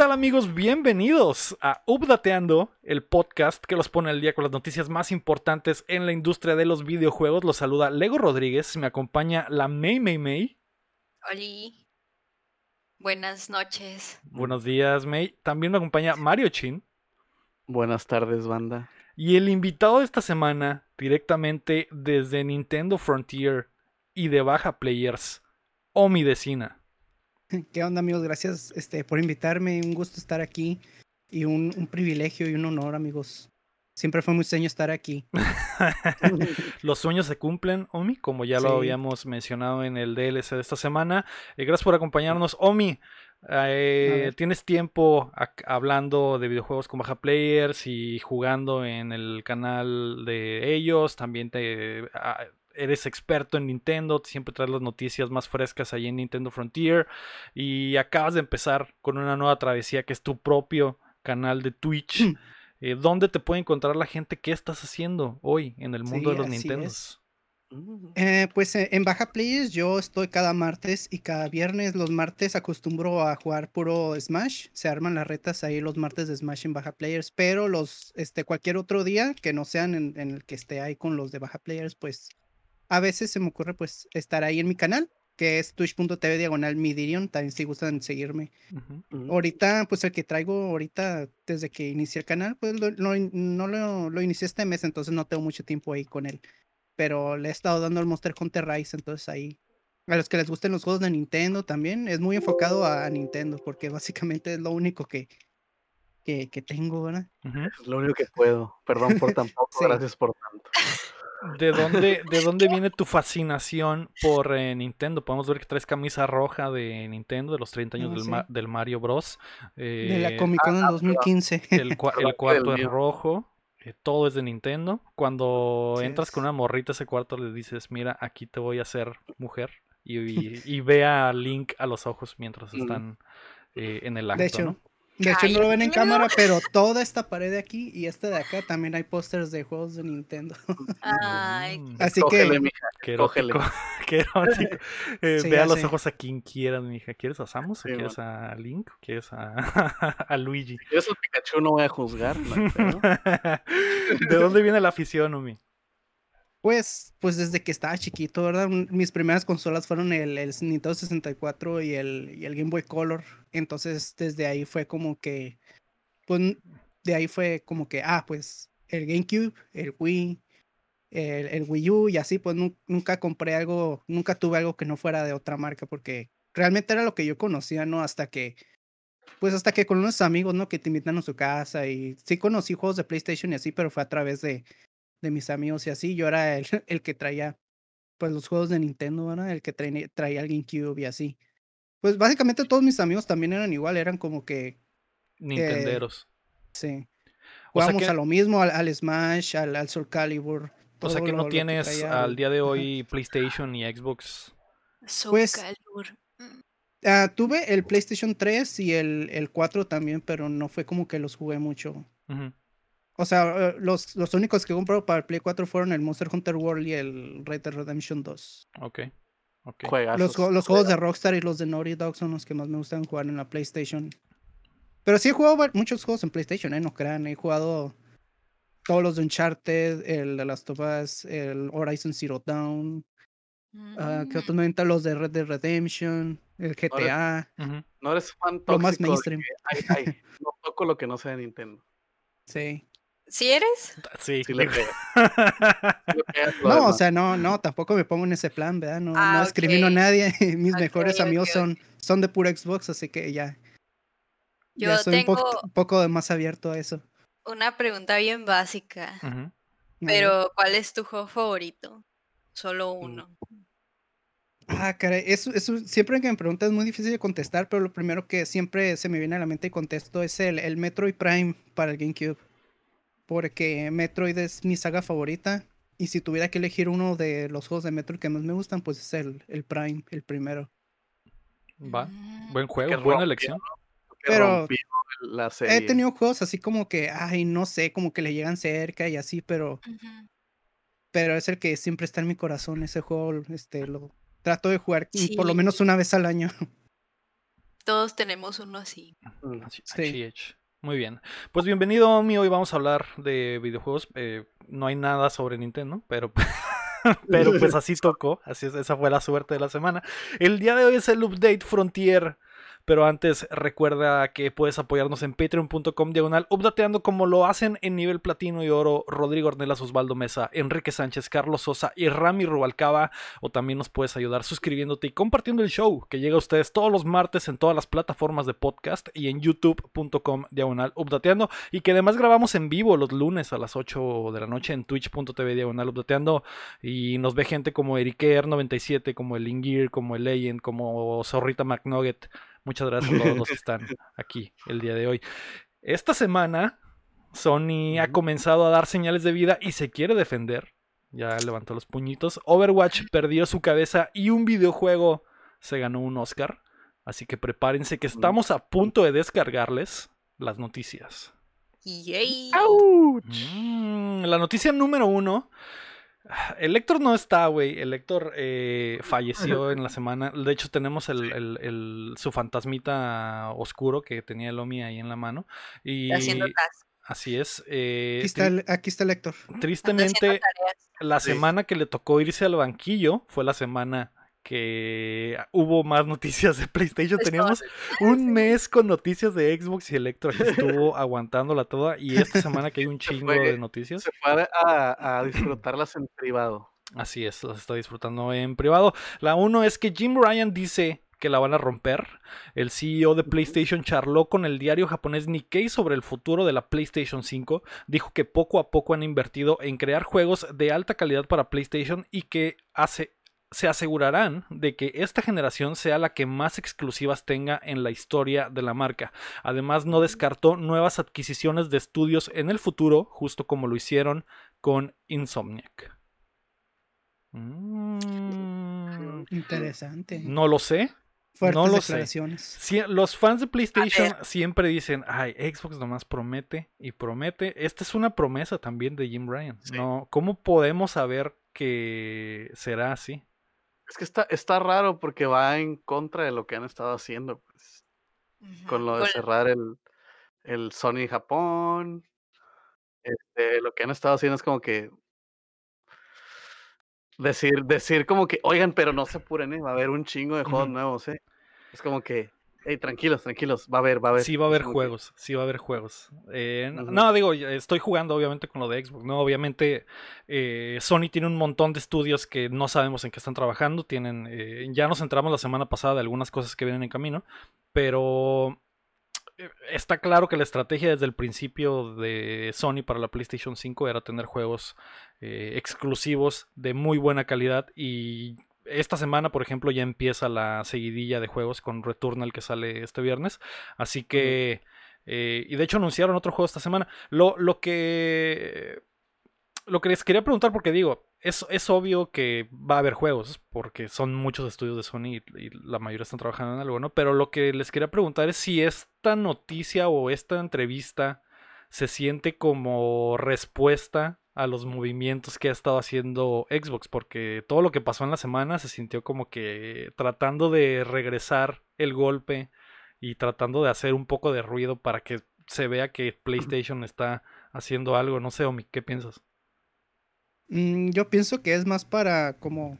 ¿Qué tal amigos? Bienvenidos a Updateando, el podcast que los pone al día con las noticias más importantes en la industria de los videojuegos. Los saluda Lego Rodríguez, me acompaña la May May May. Hola. Buenas noches. Buenos días, May. También me acompaña Mario Chin. Buenas tardes, banda. Y el invitado de esta semana, directamente desde Nintendo Frontier y de Baja Players, Omi Decina. ¿Qué onda amigos? Gracias este, por invitarme. Un gusto estar aquí y un, un, privilegio y un honor amigos. Siempre fue muy sueño estar aquí. Los sueños se cumplen, Omi, como ya lo habíamos mencionado en el DLC de esta semana. Eh, gracias por acompañarnos, Omi. Eh, tienes tiempo hablando de videojuegos con Baja Players y jugando en el canal de ellos. También te eres experto en Nintendo, siempre traes las noticias más frescas ahí en Nintendo Frontier y acabas de empezar con una nueva travesía que es tu propio canal de Twitch. Mm. Eh, ¿Dónde te puede encontrar la gente? ¿Qué estás haciendo hoy en el mundo de los Nintendos? Eh, pues eh, en Baja Players yo estoy cada martes y cada viernes. Los martes acostumbro a jugar puro Smash. Se arman las retas ahí los martes de Smash en Baja Players. Pero los, este, cualquier otro día que no sean en, en el que esté ahí con los de Baja Players, pues a veces se me ocurre pues estar ahí en mi canal, que es twitch.tv diagonal midirion, también si gustan seguirme. Ahorita, pues el que traigo ahorita desde que inicié el canal, pues no lo, lo, inicié este mes, entonces no tengo mucho tiempo ahí con él. Pero le he estado dando el Monster Hunter Rise, entonces ahí. A los que les gusten los juegos de Nintendo también, es muy enfocado a, Nintendo, porque básicamente es lo único que, que, tengo, ¿verdad? Es lo único que puedo. Perdón por tan poco, gracias por tanto. ¿De dónde, ¿De dónde viene tu fascinación por eh, Nintendo? Podemos ver que traes camisa roja de Nintendo, de los 30 años del, del, Mario Bros. de la eh, Comic Con en 2015. El, el cuarto es rojo. Eh, todo es de Nintendo. Cuando entras con una morrita a ese cuarto, le dices, mira, aquí te voy a hacer mujer. Y, y, ve a Link a los ojos mientras están en el acto, de hecho, de hecho, no lo ven en cámara, pero toda esta pared de aquí y esta de acá también hay pósters de juegos de Nintendo. Ay, mm. Así que. Qué erótico. Qué erótico. Eh, vea los ojos a quien quieras, mija. ¿Quieres a Samus o quieres a Link o quieres a, a Luigi? Yo eso Pikachu no voy a juzgar. ¿De dónde viene la afición, Omi? Pues, pues desde que estaba chiquito, ¿verdad? Mis primeras consolas fueron el, Nintendo 64 y el, y el Game Boy Color. Entonces, desde ahí fue como que, pues, de ahí fue como que, ah, pues, el GameCube, el Wii, el, el Wii U y así, pues nunca compré algo, nunca tuve algo que no fuera de otra marca, porque realmente era lo que yo conocía, ¿no? Hasta que, pues hasta que con unos amigos, ¿no? Que te invitan a su casa y sí conocí juegos de PlayStation y así, pero fue a través de, de mis amigos y así. Yo era el, el que traía pues los juegos de Nintendo, ¿verdad? El que traía, traía el GameCube y así. Pues básicamente todos mis amigos también eran igual, eran como que... Nintenderos. sí. Jugábamos a lo mismo, al, Smash, al, al Soul Calibur. O sea que no tienes al día de hoy PlayStation y Xbox. Soul pues, Calibur. Uh, tuve el PlayStation 3 y el, el 4 también, pero no fue como que los jugué mucho. O sea, eh, los, los únicos que compré para el Play 4 fueron el Monster Hunter World y el Red Dead Redemption 2. Ok. okay. Los, los juegos de Rockstar y los de Naughty Dog son los que más me gustan jugar en la PlayStation. Pero sí he jugado muchos juegos en PlayStation, ¿eh? No crean. He jugado todos los de Uncharted, el de Last of Us, el Horizon Zero Dawn. Uh, ¿Qué otros mm. Los de Red Dead Redemption, el GTA. No eres, fan tóxico Lo más mainstream. no toco lo que no sea de Nintendo. Sí. ¿Sí eres? Sí, sí le creo. no, o sea, no, no, tampoco me pongo en ese plan, ¿verdad? No, ah, no discrimino a nadie. Mis mejores amigos son, son de pura Xbox, así que ya. Yo ya soy un, poco, más abierto a eso. Una pregunta bien básica. Pero, ¿cuál es tu juego favorito? Solo mm. uno. Ah, caray, eso, eso siempre que me preguntas es muy difícil de contestar, pero lo primero que siempre se me viene a la mente y contesto es el, el Metroid Prime para el GameCube porque Metroid es mi saga favorita. Y si tuviera que elegir uno de los juegos de Metroid que más me gustan, pues es el, el Prime, el primero. Va, mm. buen juego, buena elección. Pero he tenido juegos así como que, ay, no sé, como que le llegan cerca y así, pero. Pero es el que siempre está en mi corazón. Ese juego, este, lo trato de jugar por lo menos una vez al año. todos tenemos uno así. Sí. Muy bien. Pues bienvenido, Omi. Hoy vamos a hablar de videojuegos. Eh, no hay nada sobre Nintendo, pero, pero pues así tocó. Así es, esa fue la suerte de la semana. El día de hoy es el update Frontier pero antes recuerda que puedes apoyarnos en patreon.com diagonal updateando como lo hacen en nivel platino y oro Rodrigo Ornelas, Osvaldo Mesa, Enrique Sánchez, Carlos Sosa y Rami Rubalcaba. O también nos puedes ayudar suscribiéndote y compartiendo el show que llega a ustedes todos los martes en todas las plataformas de podcast y en youtube.com diagonal updateando. Y que además grabamos en vivo los lunes a las 8 de la noche en twitch.tv diagonal updateando. Y nos ve gente como Eriker97, como el Ingir, como el Legend, como Zorrita McNugget Muchas gracias a todos los que están aquí el día de hoy. Esta semana, Sony ha comenzado a dar señales de vida y se quiere defender. Ya levantó los puñitos. Overwatch perdió su cabeza y un videojuego se ganó un Oscar. Así que prepárense que estamos a punto de descargarles las noticias. Yay. Mm, la noticia número uno el Héctor no está, güey. El Héctor eh, falleció en la semana. De hecho, tenemos el, su fantasmita oscuro que tenía el Omi ahí en la mano. Y Haciendo Así es. Eh, aquí, está el, aquí, está el, Héctor. Tristemente, la semana que le tocó irse al banquillo fue la semana que hubo más noticias de PlayStation. Teníamos un mes con noticias de Xbox y Electro estuvo aguantándola toda. Y esta semana que hay un chingo de noticias. Se fue a, disfrutarlas en privado. Así es, las está disfrutando en privado. La uno es que Jim Ryan dice que la van a romper. El CEO de PlayStation charló con el diario japonés Nikkei sobre el futuro de la PlayStation 5. Dijo que poco a poco han invertido en crear juegos de alta calidad para PlayStation y que hace se asegurarán de que esta generación sea la que más exclusivas tenga en la historia de la marca. Además, no descartó nuevas adquisiciones de estudios en el futuro, justo como lo hicieron con Insomniac. Mm. Interesante. No lo sé. no lo sé. los fans de PlayStation siempre dicen, ay, Xbox nomás promete y promete. Esta es una promesa también de Jim Ryan. No, ¿Cómo podemos saber que será así? Es que está, está raro porque va en contra de lo que han estado haciendo, pues. Con lo de cerrar el, el Sony Japón. Este, lo que han estado haciendo es como que decir, decir como que, oigan, pero no se apuren, ¿eh? va a haber un chingo de juegos nuevos, ¿eh? Es como que Hey, tranquilos, tranquilos, va a haber, va a haber. Sí va a haber juegos, sí va a haber juegos. Eh, no, digo, estoy jugando obviamente con lo de Xbox, ¿no? Obviamente eh, Sony tiene un montón de estudios que no sabemos en qué están trabajando, tienen, eh, ya nos entramos la semana pasada de algunas cosas que vienen en camino, pero está claro que la estrategia desde el principio de Sony para la PlayStation 5 era tener juegos exclusivos de muy buena calidad y esta semana, por ejemplo, ya empieza la seguidilla de juegos con Returnal que sale este viernes. Así que. Eh, y de hecho anunciaron otro juego esta semana. Lo, lo que. Lo que les quería preguntar, porque digo, es, es, obvio que va a haber juegos, porque son muchos estudios de Sony y, y, la mayoría están trabajando en algo, ¿no? Pero lo que les quería preguntar es si esta noticia o esta entrevista se siente como respuesta a los movimientos que ha estado haciendo Xbox, porque todo lo que pasó en la semana se sintió como que tratando de regresar el golpe y tratando de hacer un poco de ruido para que se vea que PlayStation está haciendo algo. No sé, Omi, ¿qué piensas? Mm, yo pienso que es más para como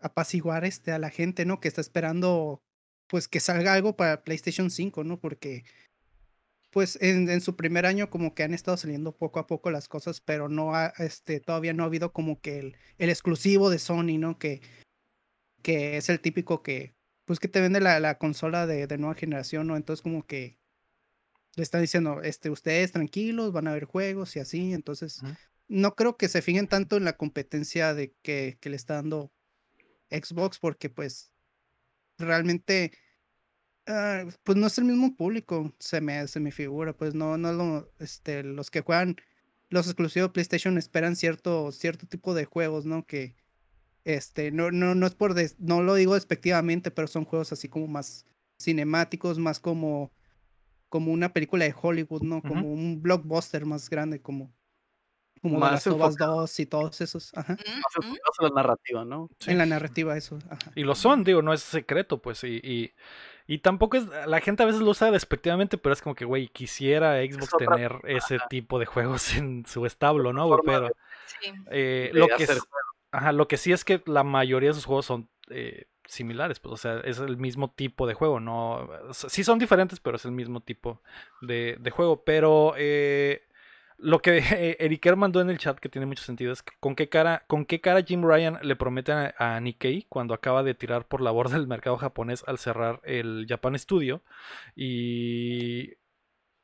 apaciguar este, a la gente, ¿no? Que está esperando pues que salga algo para PlayStation 5, ¿no? Porque pues en, su primer año como que han estado saliendo poco a poco las cosas, pero no ha, este, todavía no ha habido como que el, el exclusivo de Sony, ¿no? Que, que es el típico que, pues que te vende la, la consola de, de, nueva generación, ¿no? Entonces como que le están diciendo, este, ustedes tranquilos, van a haber juegos y así, entonces no creo que se fijen tanto en la competencia de que, que le está dando Xbox, porque pues realmente Ah, pues no es el mismo público, se me, se me figura, pues no, no lo, este, los que juegan los exclusivos PlayStation esperan cierto, cierto tipo de juegos, ¿no? Que, este, no, no, no es por, no lo digo despectivamente, pero son juegos así como más cinemáticos, más como, como una película de Hollywood, ¿no? Como un blockbuster más grande, como, como las 2 y todos esos. Ajá. en la narrativa, ¿no? En la narrativa, eso. Y lo son, digo, no es secreto, pues, y Y tampoco es, la gente a veces lo usa despectivamente, pero es como que, güey, quisiera Xbox tener ese tipo de juegos en su establo, ¿no, güey? Pero eh, lo, que ajá, lo que sí es que la mayoría de sus juegos son eh, similares, pues, o sea, es el mismo tipo de juego, no, sí son diferentes, pero es el mismo tipo de, de juego, pero eh, lo que Eriker mandó en el chat, que tiene mucho sentido, es con qué cara, con qué cara Jim Ryan le promete a, Nikkei cuando acaba de tirar por la borda del mercado japonés al cerrar el Japan Studio y,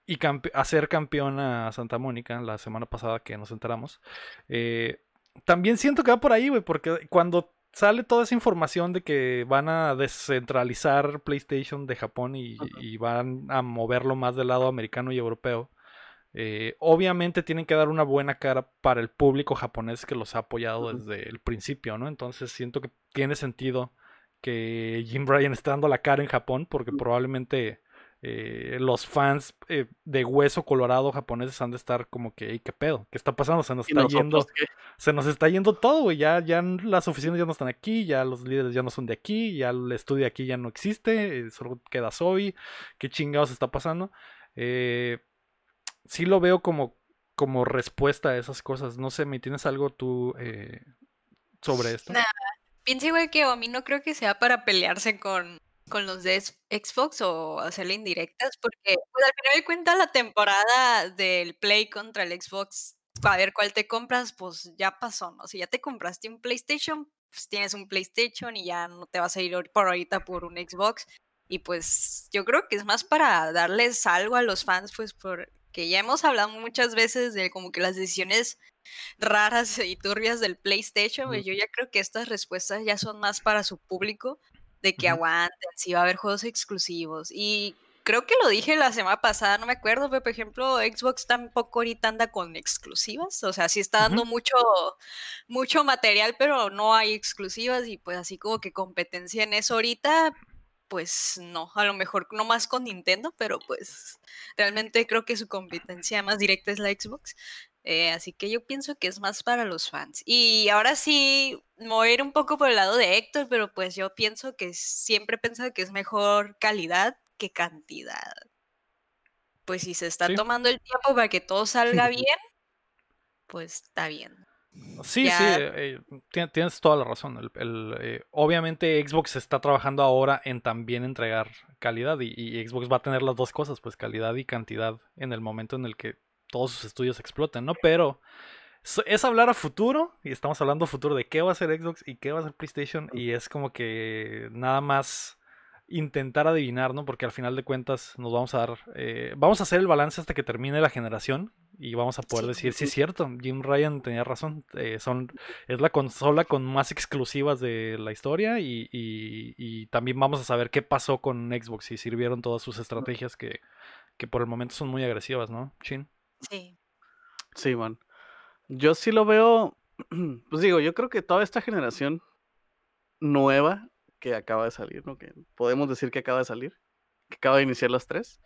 y hacer campeón a Santa Mónica la semana pasada que nos enteramos. Eh, también siento que va por ahí, güey, porque cuando sale toda esa información de que van a descentralizar PlayStation de Japón y, y van a moverlo más del lado americano y europeo eh, obviamente tienen que dar una buena cara para el público japonés que los ha apoyado desde el principio, ¿no? Entonces siento que tiene sentido que Jim Bryan esté dando la cara en Japón porque probablemente eh, los fans eh, de hueso colorado japoneses han de estar como que, ¿qué pedo? ¿Qué está pasando? Se nos está yendo, se nos está yendo todo, güey. Ya, ya las oficinas ya no están aquí, ya los líderes ya no son de aquí, ya el estudio aquí ya no existe, solo queda Sobi. ¿Qué chingados está pasando? Eh, sí lo veo como, como respuesta a esas cosas. No sé, ¿me tienes algo tú eh, sobre esto? Nada. Pienso igual que a mí no creo que sea para pelearse con, con los de Xbox o hacerle indirectas, porque pues, al final de cuentas la temporada del Play contra el Xbox, a ver cuál te compras, pues ya pasó, ¿no? Si ya te compraste un PlayStation, pues tienes un PlayStation y ya no te vas a ir por ahorita por un Xbox. Y pues yo creo que es más para darles algo a los fans, pues por que ya hemos hablado muchas veces de como que las decisiones raras y turbias del PlayStation, pues yo ya creo que estas respuestas ya son más para su público, de que aguanten, si va a haber juegos exclusivos. Y creo que lo dije la semana pasada, no me acuerdo, pero por ejemplo, Xbox tampoco ahorita anda con exclusivas, o sea, sí está dando mucho, mucho material, pero no hay exclusivas y pues así como que competencia en eso ahorita, pues no, a lo mejor no más con Nintendo, pero pues realmente creo que su competencia más directa es la Xbox. Eh, así que yo pienso que es más para los fans. Y ahora sí, mover un poco por el lado de Héctor, pero pues yo pienso que siempre he pensado que es mejor calidad que cantidad. Pues si se está tomando el tiempo para que todo salga bien, pues está bien. Sí, sí, eh, tienes toda la razón. El, eh, obviamente Xbox está trabajando ahora en también entregar calidad y, Xbox va a tener las dos cosas, pues calidad y cantidad en el momento en el que todos sus estudios exploten, ¿no? Pero es hablar a futuro y estamos hablando a futuro de qué va a ser Xbox y qué va a ser PlayStation y es como que nada más intentar adivinar, ¿no? Porque al final de cuentas nos vamos a dar, eh, vamos a hacer el balance hasta que termine la generación y vamos a poder decir, sí es cierto, Jim Ryan tenía razón, eh, son, es la consola con más exclusivas de la historia y, y, también vamos a saber qué pasó con Xbox y sirvieron todas sus estrategias que, que por el momento son muy agresivas, ¿no? Shin. Sí. Sí, man. Yo sí lo veo, pues digo, yo creo que toda esta generación nueva que acaba de salir, ¿no? Que podemos decir que acaba de salir, que acaba de iniciar las tres.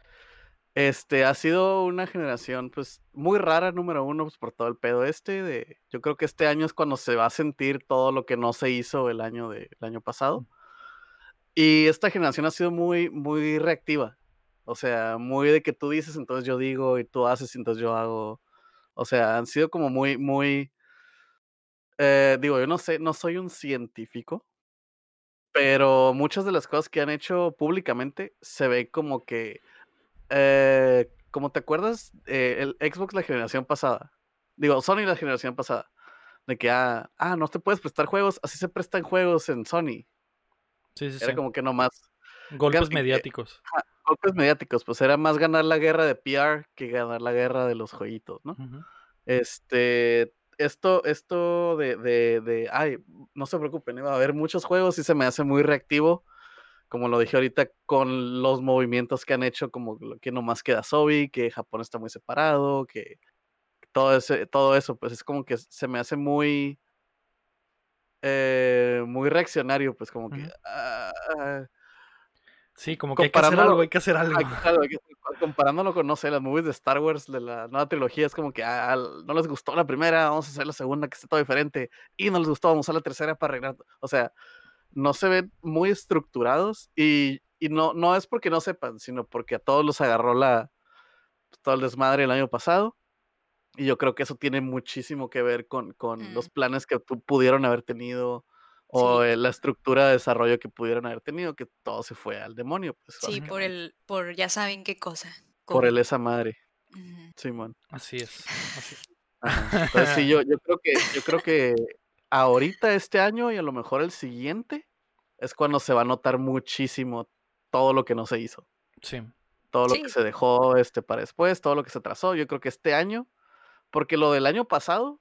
Este, ha sido una generación, pues, muy rara, número uno, pues, por todo el pedo este de, yo creo que este año es cuando se va a sentir todo lo que no se hizo el año de, el año pasado. Y esta generación ha sido muy, muy reactiva. O sea, muy de que tú dices, entonces yo digo, y tú haces, entonces yo hago. O sea, han sido como muy, muy, eh, digo, yo no sé, no soy un científico, pero muchas de las cosas que han hecho públicamente se ve como que, eh, como te acuerdas, eh, el Xbox la generación pasada, digo, Sony la generación pasada, de que, ah, ah, no te puedes prestar juegos, así se prestan juegos en Sony. Sí, sí, era como que no más. Golpes mediáticos. golpes mediáticos, pues era más ganar la guerra de PR que ganar la guerra de los jueguitos, ¿no? Este, esto, esto de, de, de, ay, no se preocupen, va a haber muchos juegos y se me hace muy reactivo, como lo dije ahorita, con los movimientos que han hecho, como que nomás queda Sobi, que Japón está muy separado, que todo, ese, todo eso, pues es como que se me hace muy, eh, muy reaccionario, pues como que... Sí, como que hay que hacer algo, hay que hacer algo. comparándolo con, no sé, las movies de Star Wars de la nueva trilogía, es como que ah, no les gustó la primera, vamos a hacer la segunda que esté todo diferente, y no les gustó, vamos a la tercera para arreglar. O sea, no se ven muy estructurados y, no, no es porque no sepan, sino porque a todos los agarró la, pues, todo el desmadre el año pasado. Y yo creo que eso tiene muchísimo que ver con, con los mm. planes que pudieron haber tenido o la estructura de desarrollo que pudieron haber tenido, que todo se fue al demonio. Pues, sí, por el, por ya saben qué cosa. Por el esa madre. Simón. Así es. Entonces sí, yo, yo creo que, yo creo que ahorita este año y a lo mejor el siguiente es cuando se va a notar muchísimo todo lo que no se hizo. Sí. Todo lo que se dejó este para después, todo lo que se trazó. Yo creo que este año, porque lo del año pasado,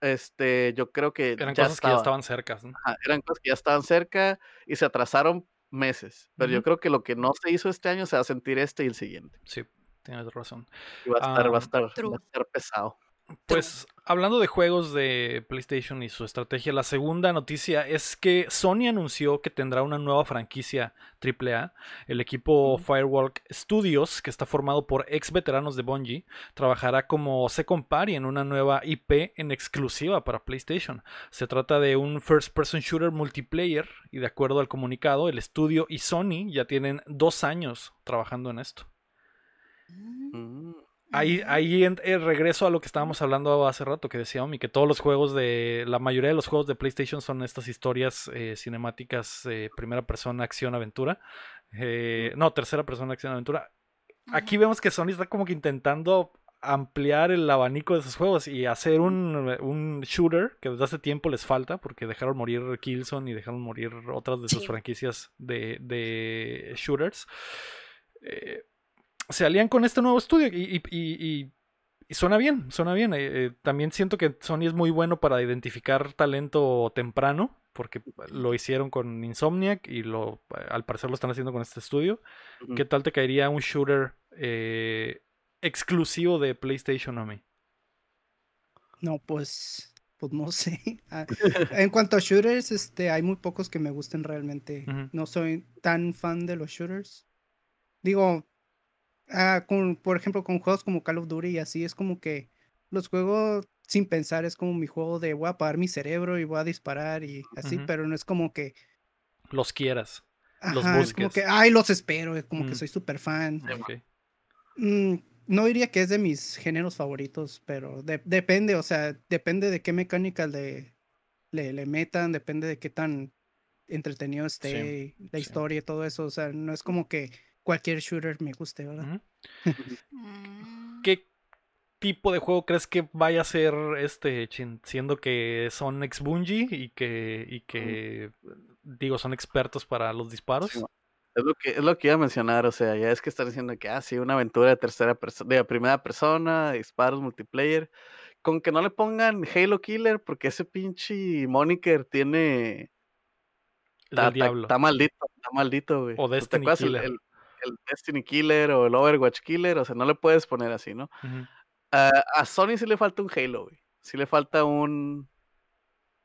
este, yo creo que eran cosas que ya estaban cerca. eran cosas que ya estaban cerca y se atrasaron meses. Pero yo creo que lo que no se hizo este año se va a sentir este y el siguiente. Sí, tienes razón. Y va a estar, va a estar, va a estar pesado. Pues hablando de juegos de PlayStation y su estrategia, la segunda noticia es que Sony anunció que tendrá una nueva franquicia AAA. El equipo Firewalk Studios, que está formado por ex veteranos de Bungie, trabajará como second party en una nueva IP en exclusiva para PlayStation. Se trata de un first person shooter multiplayer y de acuerdo al comunicado, el estudio y Sony ya tienen dos años trabajando en esto. Mm. Ahí, ahí eh, regreso a lo que estábamos hablando hace rato, que decía Omi, que todos los juegos de. La mayoría de los juegos de PlayStation son estas historias eh, cinemáticas, eh, primera persona, acción, aventura. no, tercera persona, acción, aventura. Aquí vemos que Sony está como que intentando ampliar el abanico de esos juegos y hacer un, un, shooter que desde hace tiempo les falta porque dejaron morir Killzone y dejaron morir otras de sus franquicias de, de shooters. Eh, se alían con este nuevo estudio y, suena bien, suena bien. Eh, eh, también siento que Sony es muy bueno para identificar talento temprano, porque lo hicieron con Insomniac y lo, al parecer lo están haciendo con este estudio. ¿Qué tal te caería un shooter eh, exclusivo de PlayStation a mí? No, pues, pues no sé. Ah, en cuanto a shooters, este, hay muy pocos que me gusten realmente. No soy tan fan de los shooters. Digo, Ah, con, por ejemplo, con juegos como Call of Duty y así, es como que los juego sin pensar, es como mi juego de voy a apagar mi cerebro y voy a disparar y así, pero no es como que... Los quieras. los busques. Es como que, ay, los espero, es como que mm. soy súper fan. Mm, no diría que es de mis géneros favoritos, pero depende, o sea, depende de qué mecánica le, le, metan, depende de qué tan entretenido esté la historia y todo eso, o sea, no es como que cualquier shooter me guste, ¿verdad? Mm. ¿Qué tipo de juego crees que vaya a ser este, siendo que son ex Bungie y que, y que digo, son expertos para los disparos? Es lo, que, es lo que iba a mencionar, o sea, ya es que están diciendo que, ah, sí, una aventura de tercera persona, de primera persona, disparos, multiplayer, con que no le pongan Halo Killer, porque ese pinche moniker tiene... Está maldito, está maldito, güey. O Destiny Killer el Destiny Killer o el Overwatch Killer, o sea, no le puedes poner así, ¿no? a Sony sí le falta un Halo, güey. Sí le falta un.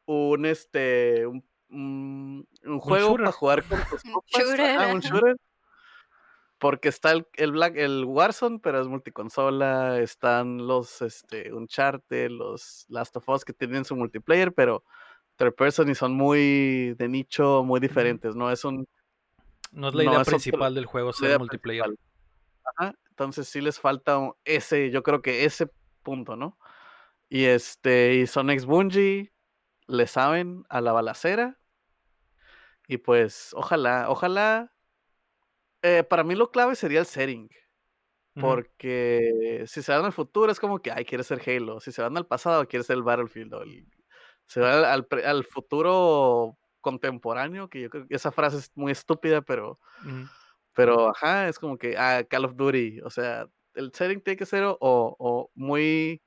Un este. Un, un, juego para jugar con tus un shooter. Porque está el, el, Black, el Warzone, pero es multiconsola. Están los este, Uncharted, los Last of Us que tienen su multiplayer, pero third person y son muy de nicho, muy diferentes, ¿no? Es un no es la idea principal del juego ser multiplayer. Ajá, entonces sí les falta ese, yo creo que ese punto, ¿no? Y este, y son ex Bungie, le saben a la balacera. Y pues, ojalá, ojalá. Eh, para mí lo clave sería el setting. Porque si se van al futuro es como que, ay, quiere ser Halo. Si se van al pasado, quiere ser el Battlefield. se van al, al, futuro contemporáneo, que yo creo que esa frase es muy estúpida, pero, pero ajá, es como que, ah, Call of Duty, o sea, el setting tiene que ser o, o muy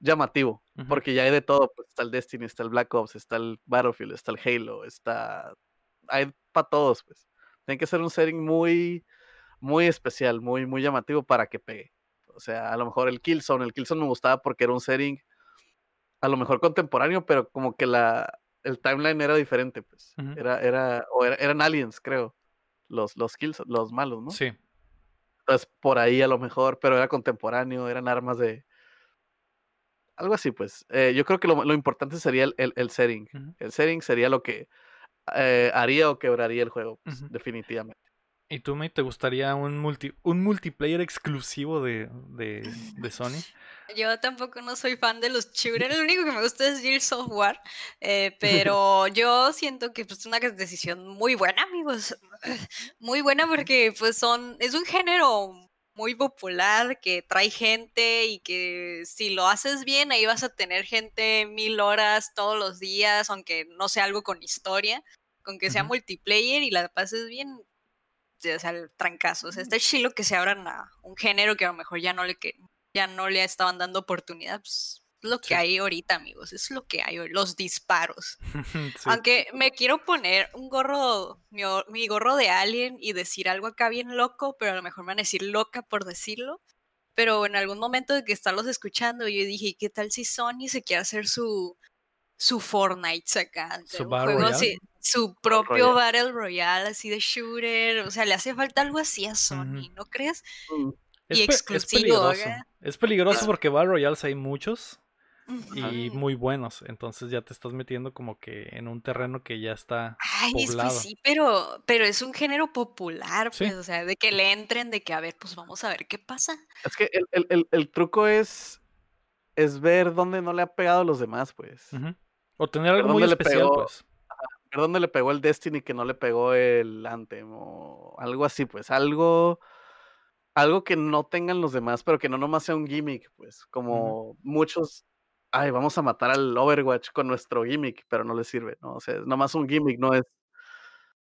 llamativo, porque ya hay de todo, pues está el Destiny, está el Black Ops, está el Battlefield, está el Halo, está, hay para todos, pues. Tiene que ser un setting muy, muy especial, muy, muy llamativo para que pegue. O sea, a lo mejor el Killzone, el Killzone me gustaba porque era un setting a lo mejor contemporáneo, pero como que la, el timeline era diferente, pues. Era, era, o eran aliens, creo. Los, los kills, los malos, ¿no? Sí. Entonces, por ahí a lo mejor, pero era contemporáneo, eran armas de. Algo así, pues. Eh, yo creo que lo, importante sería el, el, setting. El setting sería lo que eh, haría o quebraría el juego, pues, definitivamente. ¿Y tú, me te gustaría un, multi, un multiplayer exclusivo de, de, de, Sony? Yo tampoco no soy fan de los shooters, lo único que me gusta es Gears of War, eh, pero yo siento que pues, es una decisión muy buena, amigos, muy buena porque pues son, es un género muy popular que trae gente y que si lo haces bien ahí vas a tener gente mil horas todos los días, aunque no sea algo con historia, con que sea multiplayer y la pases bien, o sea, el trancazo. O sea, está chilo que se abran a un género que a lo mejor ya no le, que, ya no le estaban dando oportunidad. Pues, es lo que hay ahorita, amigos. Es lo que hay hoy, los disparos. Aunque me quiero poner un gorro, mi, gorro de alien y decir algo acá bien loco, pero a lo mejor me van a decir loca por decirlo. Pero en algún momento de que estarlos escuchando, yo dije, ¿qué tal si Sony se quiere hacer su, su Fortnite acá. Su, juego su propio Battle Royale, así de shooter. O sea, le hace falta algo así a Sony, ¿no crees? Mm. Y exclusivo. Es peligroso, porque Battle Royales hay muchos y muy buenos. Entonces ya te estás metiendo como que en un terreno que ya está. Ay, poblado. sí, pero, pero es un género popular, pues, o sea, de que le entren, de que a ver, pues vamos a ver qué pasa. Es que el, truco es, es ver dónde no le ha pegado a los demás, pues. O tener algo muy especial, pues. Dónde le pegó el Destiny que no le pegó el Anthem o algo así, pues. Algo algo que no tengan los demás, pero que no nomás sea un gimmick, pues. Como muchos ay, vamos a matar al Overwatch con nuestro gimmick, pero no le sirve, ¿no? O sea, nomás un gimmick, no es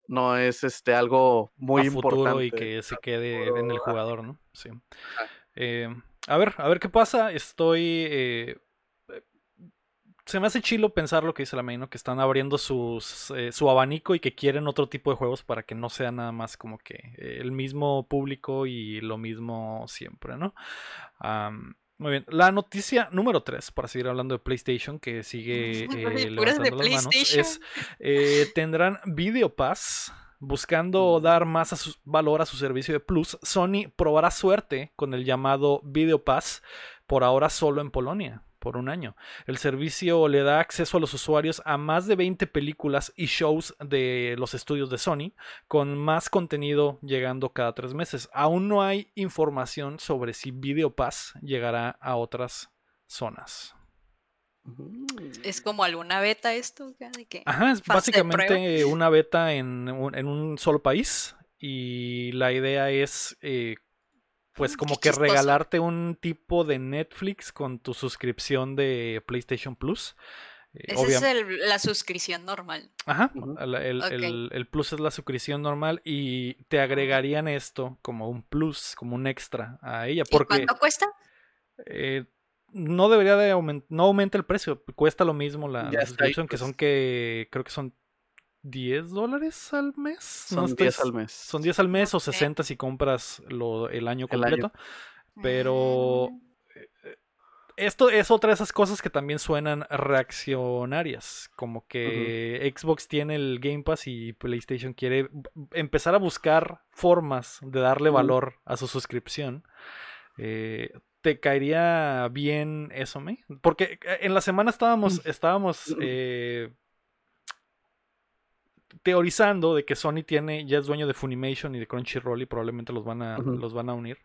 no es este algo muy importante y que se quede en el jugador, ¿no? Sí. Eh, a ver, a ver qué pasa. Estoy eh, se me hace chilo pensar lo que dice la main, Que están abriendo sus, eh, su abanico y que quieren otro tipo de juegos para que no sea nada más como que el mismo público y lo mismo siempre, ¿no? muy bien. La noticia número 3, para seguir hablando de PlayStation, que sigue eh, levantando las manos, es eh, tendrán Video Pass. Buscando dar más valor a su servicio de Plus, Sony probará suerte con el llamado Video Pass, por ahora solo en Polonia por un año. El servicio le da acceso a los usuarios a más de 20 películas y shows de los estudios de Sony, con más contenido llegando cada tres meses. Aún no hay información sobre si Video Pass llegará a otras zonas. ¿Es como alguna beta esto? Ajá, es básicamente una beta en un, solo país y la idea es eh, pues como que regalarte un tipo de Netflix con tu suscripción de PlayStation Plus. Eh, Esa es la suscripción normal. Ajá, el, plus es la suscripción normal y te agregarían esto como un plus, como un extra a ella. Porque, ¿Cuánto cuesta? Eh, no debería de aumentar, no aumenta el precio, cuesta lo mismo la, suscripción, que pues. son que creo que son 10 dólares al mes. Son 10 al mes. Son 10 al mes o 60 si compras lo, el año completo. Pero eh, esto es otra de esas cosas que también suenan reaccionarias. Como que Xbox tiene el Game Pass y PlayStation quiere empezar a buscar formas de darle valor a su suscripción. Eh, ¿Te caería bien eso, me? Porque eh, en la semana estábamos, estábamos teorizando de que Sony tiene, ya es dueño de Funimation y de Crunchyroll y probablemente los van a, los van a unir.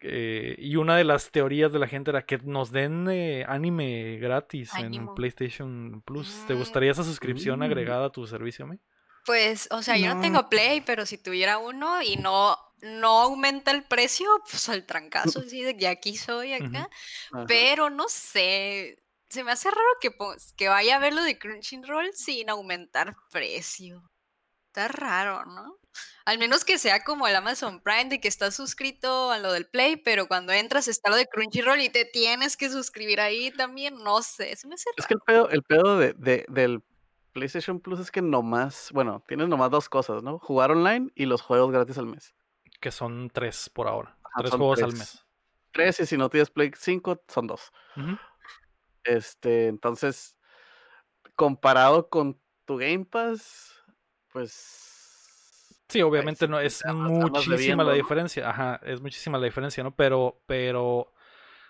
Eh, y una de las teorías de la gente era que nos den eh, anime gratis en PlayStation Plus. ¿Te mm. gustaría esa suscripción mm. agregada a tu servicio, me? Pues, o sea, yo no tengo Play, pero si tuviera uno y no, no aumenta el precio, pues al trancazo, sí, de aquí soy acá. Pero no sé, se me hace raro que, que vaya a ver lo de Crunchyroll sin aumentar precio. Está raro, ¿no? Al menos que sea como el Amazon Prime, de que estás suscrito a lo del Play, pero cuando entras está lo de Crunchyroll y te tienes que suscribir ahí también. No sé, se me hace Es que el pedo, el pedo de, del PlayStation Plus es que nomás, bueno, tienes nomás dos cosas, ¿no? Jugar online y los juegos gratis al mes. Que son tres por ahora. tres juegos al mes. Tres y si no tienes Play 5 son dos. Este, entonces, comparado con tu Game Pass, pues. Sí, obviamente no es muchísima la diferencia. Ajá, es muchísima la diferencia, ¿no? Pero, pero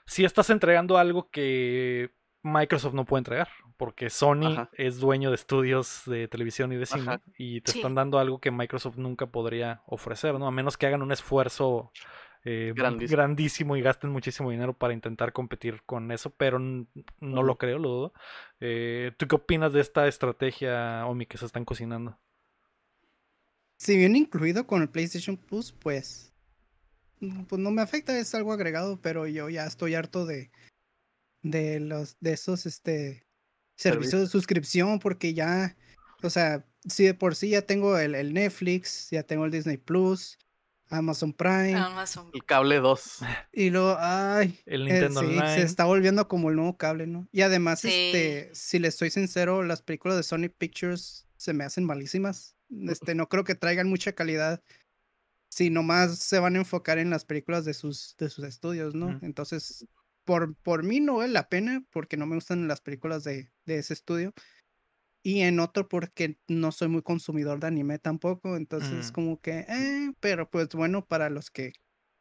si estás entregando algo que Microsoft no puede entregar, porque Sony es dueño de estudios de televisión y de cine y te están dando algo que Microsoft nunca podría ofrecer, ¿no? A menos que hagan un esfuerzo eh, grandísimo. y gasten muchísimo dinero para intentar competir con eso, pero no lo creo, lo dudo. Eh, ¿Tú qué opinas de esta estrategia, Omi, que se están cocinando? Si viene incluido con el PlayStation Plus, pues, pues no me afecta, es algo agregado, pero yo ya estoy harto de, de los de esos este servicios de suscripción porque ya, o sea, si de por sí ya tengo el, el Netflix, ya tengo el Disney Plus, Amazon Prime, el cable 2 y luego, ay, el eh, Nintendo sí, se está volviendo como el nuevo cable, ¿no? Y además, este, si le estoy sincero, las películas de Sony Pictures se me hacen malísimas. Este, no creo que traigan mucha calidad si nomás se van a enfocar en las películas de sus, de sus estudios, ¿no? Entonces, por, por mí no vale la pena porque no me gustan las películas de, de ese estudio. Y en otro porque no soy muy consumidor de anime tampoco. Entonces, mm. como que, eh, pero pues bueno, para los que,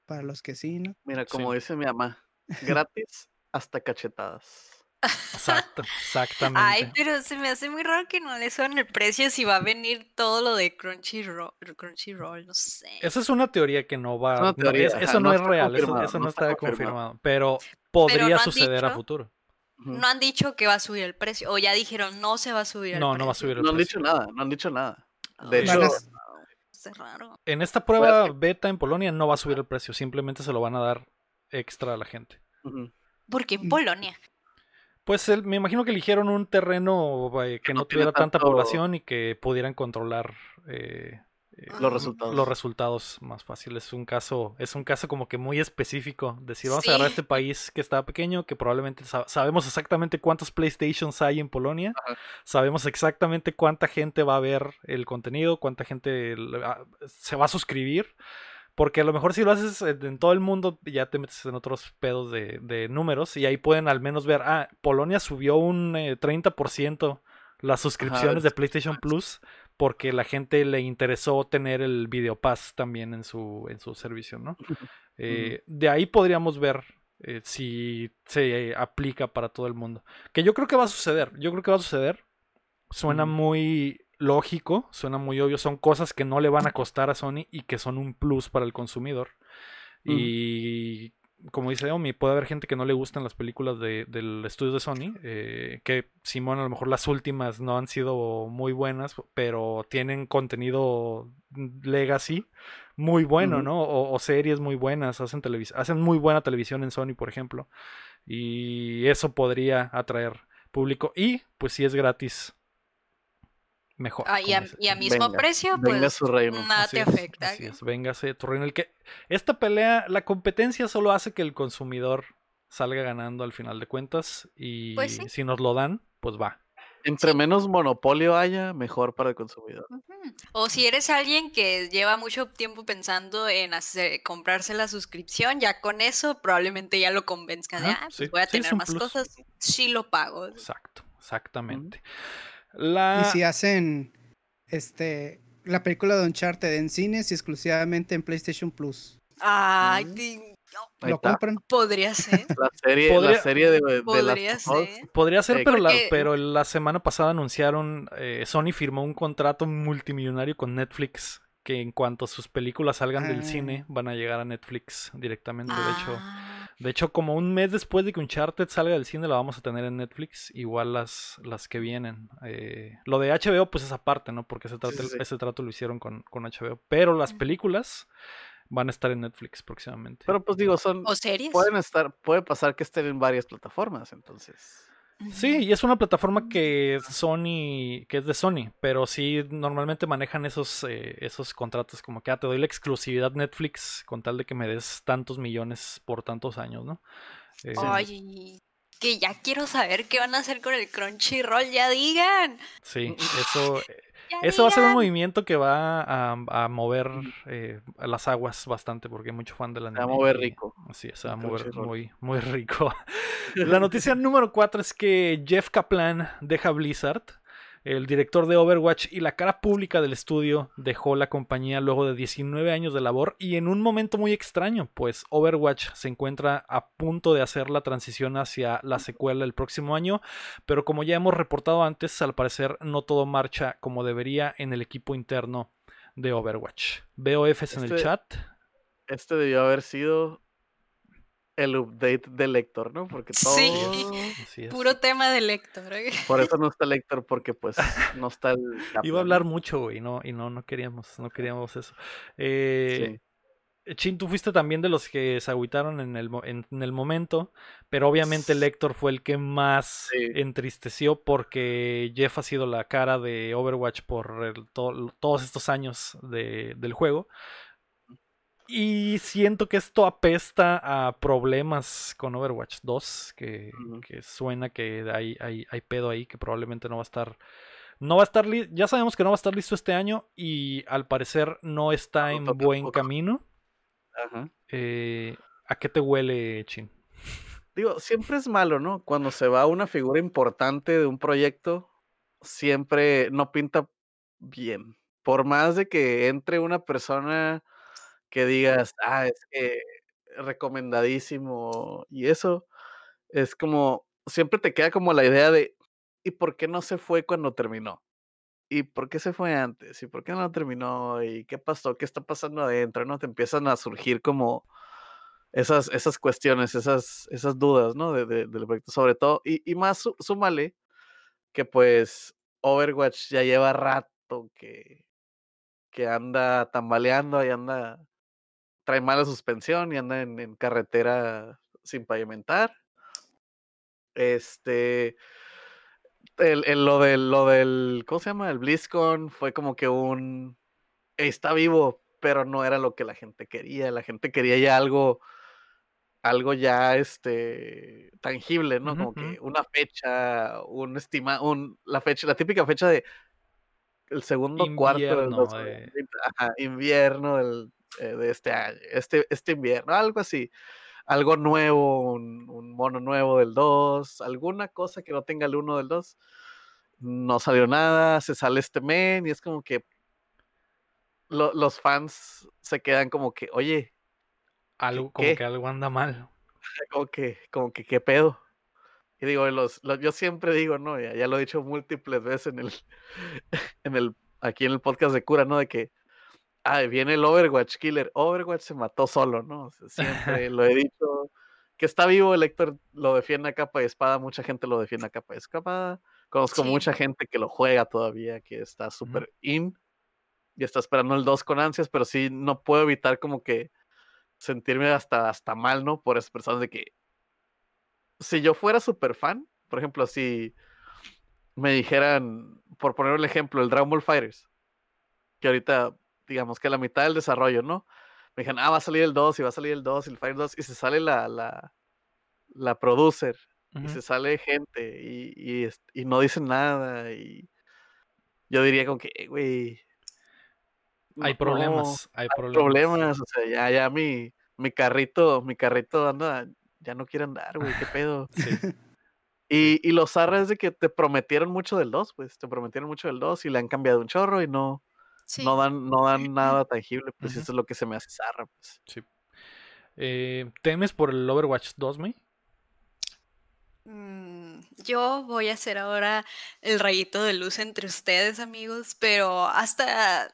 para los que sí, ¿no? Mira, como dice mi mamá, gratis hasta cachetadas. Exacto, exactamente. Ay, pero se me hace muy raro que no le suene el precio si va a venir todo lo de Crunchyroll, Crunchyroll no sé. Esa es una teoría que no va. eso no, es real, eso, no, está, confirmado. Pero podría suceder a futuro. No han dicho que va a subir el precio, o ya dijeron no se va a subir el no, precio. No, va a subir el no han dicho nada, no han dicho nada. De hecho, es raro. En esta prueba beta en Polonia no va a subir el precio, simplemente se lo van a dar extra a la gente. ¿Por qué en Polonia? Pues me imagino que eligieron un terreno eh, que no, tuviera tanta población y que pudieran controlar eh, eh, los resultados. Los resultados más fáciles. Es un caso, es un caso como que muy específico. Decir, vamos a agarrar este país que está pequeño, que probablemente sabemos exactamente cuántos PlayStations hay en Polonia. Sabemos exactamente cuánta gente va a ver el contenido, cuánta gente se va a suscribir. Porque a lo mejor si lo haces en todo el mundo, ya te metes en otros pedos de, números y ahí pueden al menos ver, ah, Polonia subió un 30% eh, las suscripciones de PlayStation Plus porque la gente le interesó tener el Video Pass también en su, en su servicio, ¿no? Eh, de ahí podríamos ver eh, si se aplica para todo el mundo. Que yo creo que va a suceder, yo creo que va a suceder. Suena muy lógico, suena muy obvio, son cosas que no le van a costar a Sony y que son un plus para el consumidor. Y como dice Omi, puede haber gente que no le gustan las películas de, del estudio de Sony, eh, que Simón a lo mejor las últimas no han sido muy buenas, pero tienen contenido legacy muy bueno, ¿no? O, series muy buenas, hacen, hacen muy buena televisión en Sony, por ejemplo, y eso podría atraer público y pues si es gratis mejor. Ah, y, a, mismo precio, pues nada te afecta. así es, véngase tu reino. El que, esta pelea, la competencia solo hace que el consumidor salga ganando al final de cuentas y pues si nos lo dan, pues va. Entre menos monopolio haya, mejor para el consumidor. O si eres alguien que lleva mucho tiempo pensando en hacer, comprarse la suscripción, ya con eso probablemente ya lo convenzcan de, ah, pues voy a tener más cosas, sí lo pago. Exacto, exactamente. Y si hacen este la película de Uncharted en cines y exclusivamente en PlayStation Plus. Ay, mm. ¿Lo compran? Podría ser. La serie, la serie de, de Podría ser. Podría ser, pero, la, pero la semana pasada anunciaron, eh, Sony firmó un contrato multimillonario con Netflix que en cuanto sus películas salgan del cine ah. van a llegar a Netflix directamente. De hecho, ah. De hecho, como un mes después de que Uncharted salga del cine, la vamos a tener en Netflix, igual las, las que vienen. Eh, lo de HBO, pues es aparte, ¿no? Porque ese trato, ese trato lo hicieron con, con, HBO. Pero las películas van a estar en Netflix próximamente. Pero pues digo, son... ¿O series? Pueden estar, puede pasar que estén en varias plataformas, entonces... Sí, y es una plataforma que Sony, que es de Sony, pero sí normalmente manejan esos, eh, esos contratos como que ah, te doy la exclusividad Netflix con tal de que me des tantos millones por tantos años, ¿no? Eh, Ay, que ya quiero saber qué van a hacer con el Crunchyroll, ya digan. Sí, eso, eso va a ser un movimiento que va a, mover eh, las aguas bastante porque hay mucho fan de la Se va a mover rico. Sí, se va a mover muy, muy rico. la noticia número 4 es que Jeff Kaplan deja Blizzard. El director de Overwatch y la cara pública del estudio dejó la compañía luego de 19 años de labor y en un momento muy extraño, pues Overwatch se encuentra a punto de hacer la transición hacia la secuela el próximo año, pero como ya hemos reportado antes, al parecer no todo marcha como debería en el equipo interno de Overwatch. Veo Fs en el este chat. Este debió haber sido el update de Lector, ¿no? Porque todo... Sí, puro tema de Lector. ¿eh? Por eso no está Lector, porque pues no está el... Iba a hablar mucho, güey, no, y no, no queríamos, no queríamos eso. Eh, Chin, tú fuiste también de los que se agüitaron en el, en, el momento, pero obviamente Lector fue el que más entristeció porque Jeff ha sido la cara de Overwatch por todos estos años de, del juego. Y siento que esto apesta a problemas con Overwatch 2, que, suena que hay, hay, hay, pedo ahí que probablemente no va a estar. No va a estar ya sabemos que no va a estar listo este año y al parecer no está en buen camino. Ajá. Eh, ¿A qué te huele, Chin? Digo, siempre es malo, ¿no? Cuando se va una figura importante de un proyecto, siempre no pinta bien. Por más de que entre una persona que digas, ah, es que recomendadísimo y eso, es como, siempre te queda como la idea de, ¿y por qué no se fue cuando terminó? ¿Y por qué se fue antes? ¿Y por qué no terminó? ¿Y qué pasó? ¿Qué está pasando adentro? ¿No? Te empiezan a surgir como esas, esas cuestiones, esas, esas dudas, ¿no? De, del proyecto, sobre todo. Y, y más, súmale que pues Overwatch ya lleva rato que, que anda tambaleando y anda trae mala suspensión y anda en, carretera sin pavimentar. Este. El, lo, del, lo del. ¿Cómo se llama? El BlizzCon fue como que un. Está vivo, pero no era lo que la gente quería. La gente quería ya algo. Algo ya este tangible, ¿no? como que una fecha, un estima, un, la fecha, la típica fecha de el segundo cuarto del invierno del eh, de este año, este, este invierno, algo así. Algo nuevo, un, mono nuevo del 2, alguna cosa que no tenga el 1 del 2. No salió nada, se sale este men y es como que los fans se quedan como que, oye, algo, como que algo anda mal. Como que, como que, ¿qué pedo? Y digo, los, yo siempre digo, ¿no? Ya, ya, lo he dicho múltiples veces en el, en el, aquí en el podcast de cura, ¿no? De que ah, viene el Overwatch Killer. Overwatch se mató solo, ¿no? siempre lo he dicho. Que está vivo, el Héctor lo defiende a capa y espada, mucha gente lo defiende a capa y espada. Conozco mucha gente que lo juega todavía, que está súper in y está esperando el 2 con ansias, pero sí no puedo evitar como que sentirme hasta, hasta mal, ¿no? Por esas personas de que si yo fuera súper fan, por ejemplo, si me dijeran, por poner un ejemplo, el Dragon Ball Fighters, que ahorita digamos que la mitad del desarrollo, ¿no? Me dijeron, ah, va a salir el 2 y va a salir el 2 y el Fire 2 y se sale la, la, la producer y se sale gente y, y, no dicen nada y yo diría como que, güey... hay problemas, hay, problemas. o sea, ya, ya mi, mi carrito, mi carrito anda, ya no quiere andar, güey, qué pedo. Y, y los arres de que te prometieron mucho del 2, pues te prometieron mucho del 2 y le han cambiado un chorro y no, no, dan, no dan nada tangible, pues eso es lo que se me hace zarra. Pues. Sí. Eh, ¿Temes por el Overwatch 2, May? Mm, yo voy a hacer ahora el rayito de luz entre ustedes, amigos, pero hasta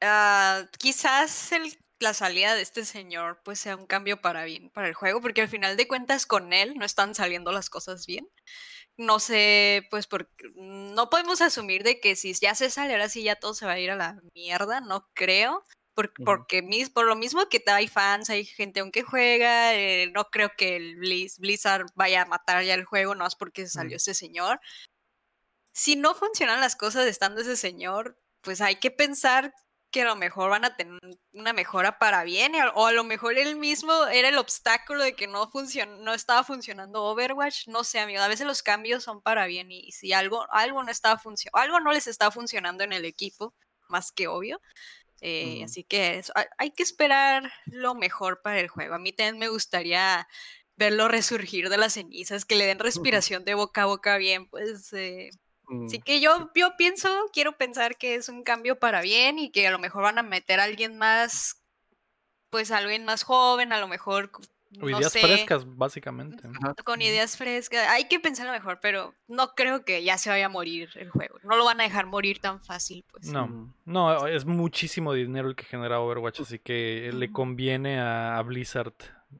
ah, quizás la salida de este señor pues sea un cambio para bien para el juego, porque al final de cuentas con él no están saliendo las cosas bien no sé, pues porque no podemos asumir de que si ya se sale, ahora sí ya todo se va a ir a la mierda, no creo. porque por lo mismo que hay fans, hay gente aunque juega, eh, no creo que el Blizzard vaya a matar ya el juego, no es porque salió ese señor. Si no funcionan las cosas estando ese señor, pues hay que pensar que a lo mejor van a tener una mejora para bien, o a lo mejor él mismo era el obstáculo de que no, no estaba funcionando Overwatch, no sé, amigo, a veces los cambios son para bien y si algo, algo no estaba funcionando, algo no les está funcionando en el equipo, más que obvio. Eh, así que hay que esperar lo mejor para el juego. A mí también me gustaría verlo resurgir de las cenizas, que le den respiración de boca a boca bien, pues eh, Así que yo, yo pienso, quiero pensar que es un cambio para bien y que a lo mejor van a meter a alguien más, pues alguien más joven, a lo mejor o ideas frescas, básicamente. Con ideas frescas. Hay que pensarlo mejor, pero no creo que ya se vaya a morir el juego. No lo van a dejar morir tan fácil, pues. No, no, es muchísimo dinero el que genera Overwatch, así que le conviene a, Blizzard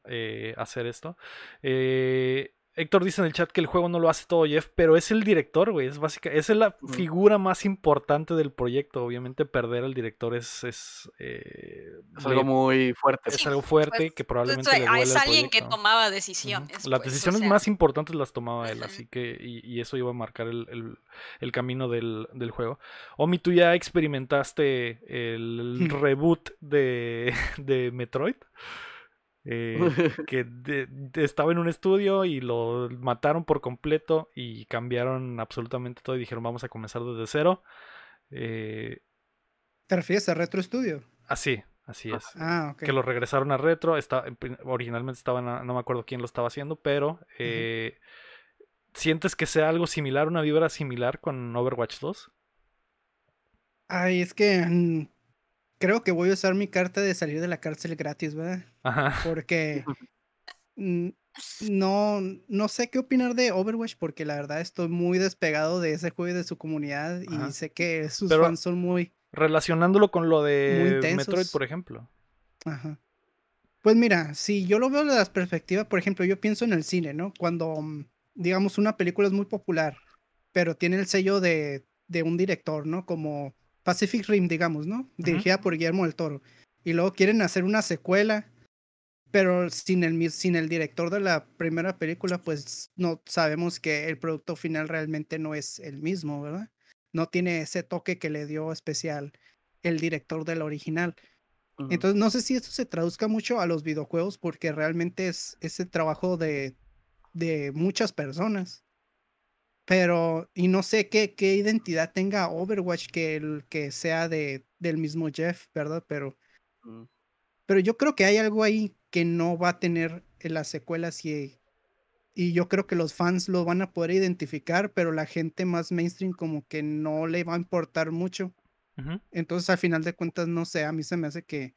eh, hacer esto. Eh, Héctor dice en el chat que el juego no lo hace todo Jeff, pero es el director, güey. Es básica, es la figura más importante del proyecto. Obviamente perder al director es es, eh, algo muy fuerte. Es algo fuerte pues, que probablemente pues, le duele Es alguien que tomaba decisiones. Las pues, decisiones más importantes las tomaba él, así que y, eso iba a marcar el, el, camino del, del, juego. Omi, tú ya experimentaste el reboot de, de Metroid. Eh, que estaba en un estudio y lo mataron por completo y cambiaron absolutamente todo y dijeron vamos a comenzar desde cero. Eh, ¿Te refieres a Retro Studio? Así, así es. Ah, Que lo regresaron a Retro. Está, originalmente estaban, no me acuerdo quién lo estaba haciendo, pero eh, ¿sientes que sea algo similar, una vibra similar con Overwatch 2? Ay, es que mm, creo que voy a usar mi carta de salir de la cárcel gratis, ¿verdad? Ajá. Porque no, no sé qué opinar de Overwatch porque la verdad estoy muy despegado de ese juego y de su comunidad y sé que sus fans son muy... Relacionándolo con lo de Metroid, por ejemplo. Ajá. Pues mira, si yo lo veo de las perspectivas, por ejemplo, yo pienso en el cine, ¿no? Cuando, mm, digamos, una película es muy popular, pero tiene el sello de, de un director, ¿no? Como Pacific Rim, digamos, ¿no? Dirigida por Guillermo del Toro. Y luego quieren hacer una secuela, pero sin el, sin el director de la primera película, pues no sabemos que el producto final realmente no es el mismo, ¿verdad? No tiene ese toque que le dio especial el director del original. Entonces, no sé si esto se traduzca mucho a los videojuegos porque realmente es ese trabajo de, de muchas personas. Pero, y no sé qué, qué identidad tenga Overwatch que, el, que sea de, del mismo Jeff, ¿verdad? Pero, mm. pero yo creo que hay algo ahí que no va a tener en las secuelas y, y yo creo que los fans lo van a poder identificar, pero la gente más mainstream como que no le va a importar mucho. Entonces, al final de cuentas, no sé, a mí se me hace que,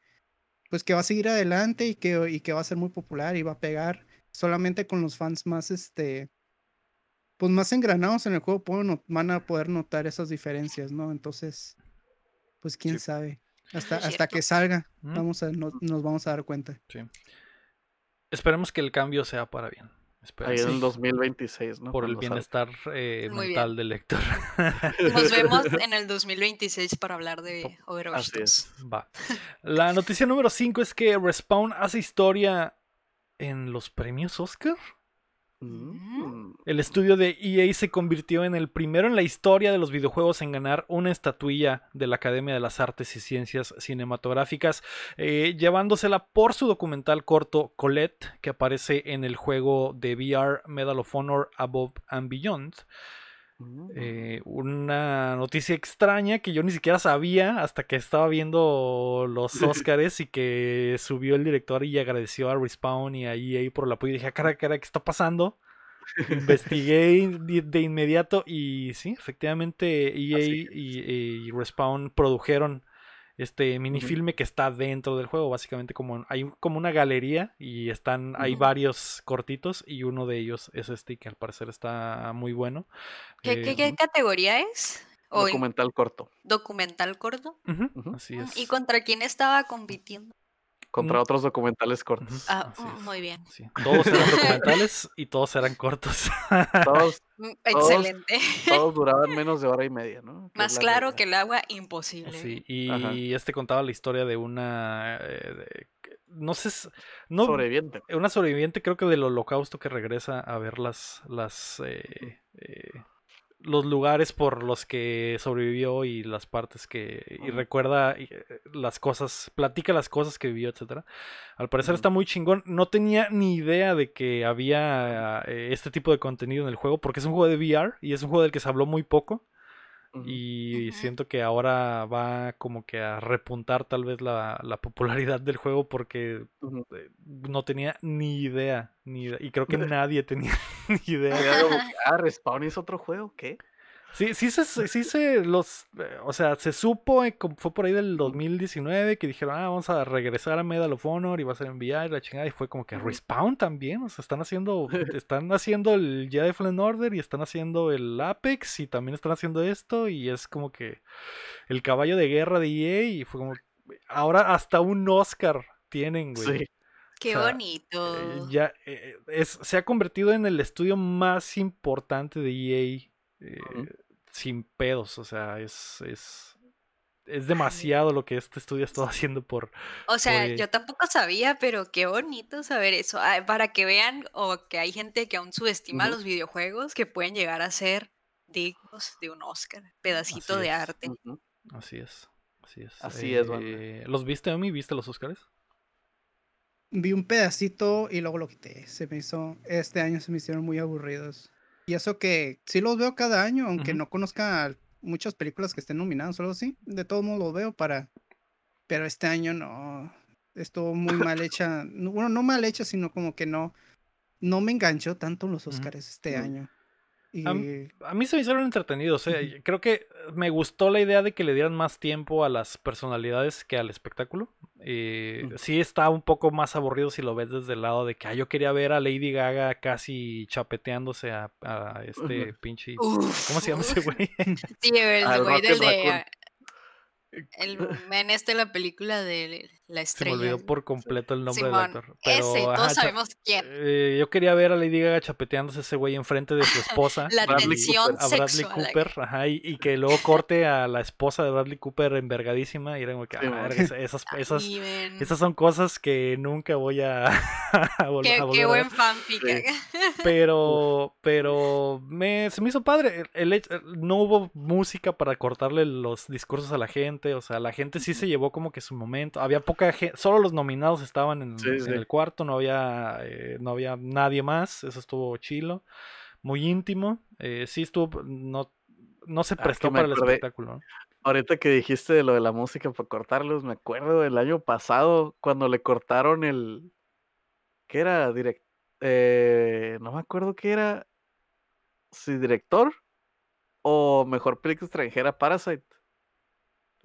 pues que va a seguir adelante y que, y que va a ser muy popular y va a pegar solamente con los fans más, este, pues más engranados en el juego van a poder notar esas diferencias, ¿no? Entonces, pues quién sabe. Hasta, hasta que salga, vamos a, nos vamos a dar cuenta. Sí. Esperemos que el cambio sea para bien. Ahí en el 2026, ¿no? Por el bienestar eh, mental del lector. Nos vemos en el 2026 para hablar de Overwatch. Va. La noticia número 5 es que Respawn hace historia en los premios Oscar. Mm. El estudio de EA se convirtió en el primero en la historia de los videojuegos en ganar una estatuilla de la Academia de las Artes y Ciencias Cinematográficas, eh, llevándosela por su documental corto Colette, que aparece en el juego de VR Medal of Honor Above and Beyond. Mm. Eh, una noticia extraña que yo ni siquiera sabía hasta que estaba viendo los Oscars y que subió el director y agradeció a Respawn y a EA por el apoyo. Y dije, ah, cara, cara, ¿qué está pasando? Investigué de, inmediato y sí, efectivamente EA y, Respawn produjeron este minifilme que está dentro del juego. Básicamente como hay como una galería y están, hay varios cortitos y uno de ellos es este que al parecer está muy bueno. ¿Qué, qué, categoría es? Documental corto. Documental corto. Así es. ¿Y contra quién estaba compitiendo? Contra otros documentales cortos. Ah, muy bien. Todos eran documentales y todos eran cortos. Todos, mm, Excelente. Todos, duraban menos de hora y media, ¿no? Más claro que el agua, imposible. Sí, y este contaba la historia de una... Eh, no sé, no, sobreviviente. Una sobreviviente creo que del holocausto que regresa a ver las, las eh, eh, los lugares por los que sobrevivió y las partes que y recuerda eh, las cosas, platica las cosas que vivió, etcétera. Al parecer está muy chingón. No tenía ni idea de que había eh, este tipo de contenido en el juego porque es un juego de VR y es un juego del que se habló muy poco. Y siento que ahora va como que a repuntar tal vez la, popularidad del juego porque eh, no tenía ni idea, ni Y creo que nadie tenía ni idea. ah, Respawn es otro juego, ¿qué? Sí, sí se, sí se los, eh, o sea, se supo, eh, fue por ahí del 2019 que dijeron, ah, vamos a regresar a Medal of Honor y va a ser enviar la chingada y fue como que Respawn también, o sea, están haciendo, están haciendo el Jedi Fallen Order y están haciendo el Apex y también están haciendo esto y es como que el caballo de guerra de EA y fue como, ahora hasta un Oscar tienen, güey. Sí. Qué bonito. Eh, ya es, se ha convertido en el estudio más importante de EA. Eh, sin pedos, o sea, es, es, es demasiado lo que este estudio ha estado haciendo por... O sea, yo tampoco sabía, pero qué bonito saber eso, ah, para que vean o que hay gente que aún subestima los videojuegos que pueden llegar a ser dignos de un Oscar, pedacito de arte. Así es, así es. Así es, eh, ¿Los viste, Omi? ¿Viste los Oscars? Vi un pedacito y luego lo quité. Se me hizo, este año se me hicieron muy aburridos. Y eso que sí los veo cada año, aunque no conozca muchas películas que estén nominadas, solo sí, de todos modos los veo para... Pero este año no, estuvo muy mal hecha, bueno, no mal hecha, sino como que no, no me enganchó tanto los Oscars este año. A, mí se me hicieron entretenidos. ¿eh? Creo que me gustó la idea de que le dieran más tiempo a las personalidades que al espectáculo. Eh, sí está un poco más aburrido si lo ves desde el lado de que ah, yo quería ver a Lady Gaga casi chapeteándose a, este pinche... ¿Cómo se llama ese güey? Sí, el güey del de... El men este la película de la estrella. Se me olvidó por completo el nombre del actor. ese, todos sabemos quién. Eh, yo quería ver a Lady Gaga chapeteándose ese güey enfrente de su esposa. la Bradley Cooper, A Bradley Cooper, ajá, y, que luego corte a la esposa de Bradley Cooper envergadísima. Y era como que, ah, esas, esas, esas, son cosas que nunca voy a, volver, qué, qué buen fanfic. Pero, pero me, se me hizo padre. El, no hubo música para cortarle los discursos a la gente. O sea, la gente sí se llevó como que su momento. Había poca gente, solo los nominados estaban en, el cuarto, no había, eh, no había nadie más. Eso estuvo chilo, muy íntimo. Eh, sí estuvo, no, no se ah, prestó para el espectáculo. Ahorita que dijiste de lo de la música para cortarlos, me acuerdo del año pasado cuando le cortaron el. ¿Qué era? Direct... Eh, no me acuerdo qué era. Si director o mejor película extranjera, Parasite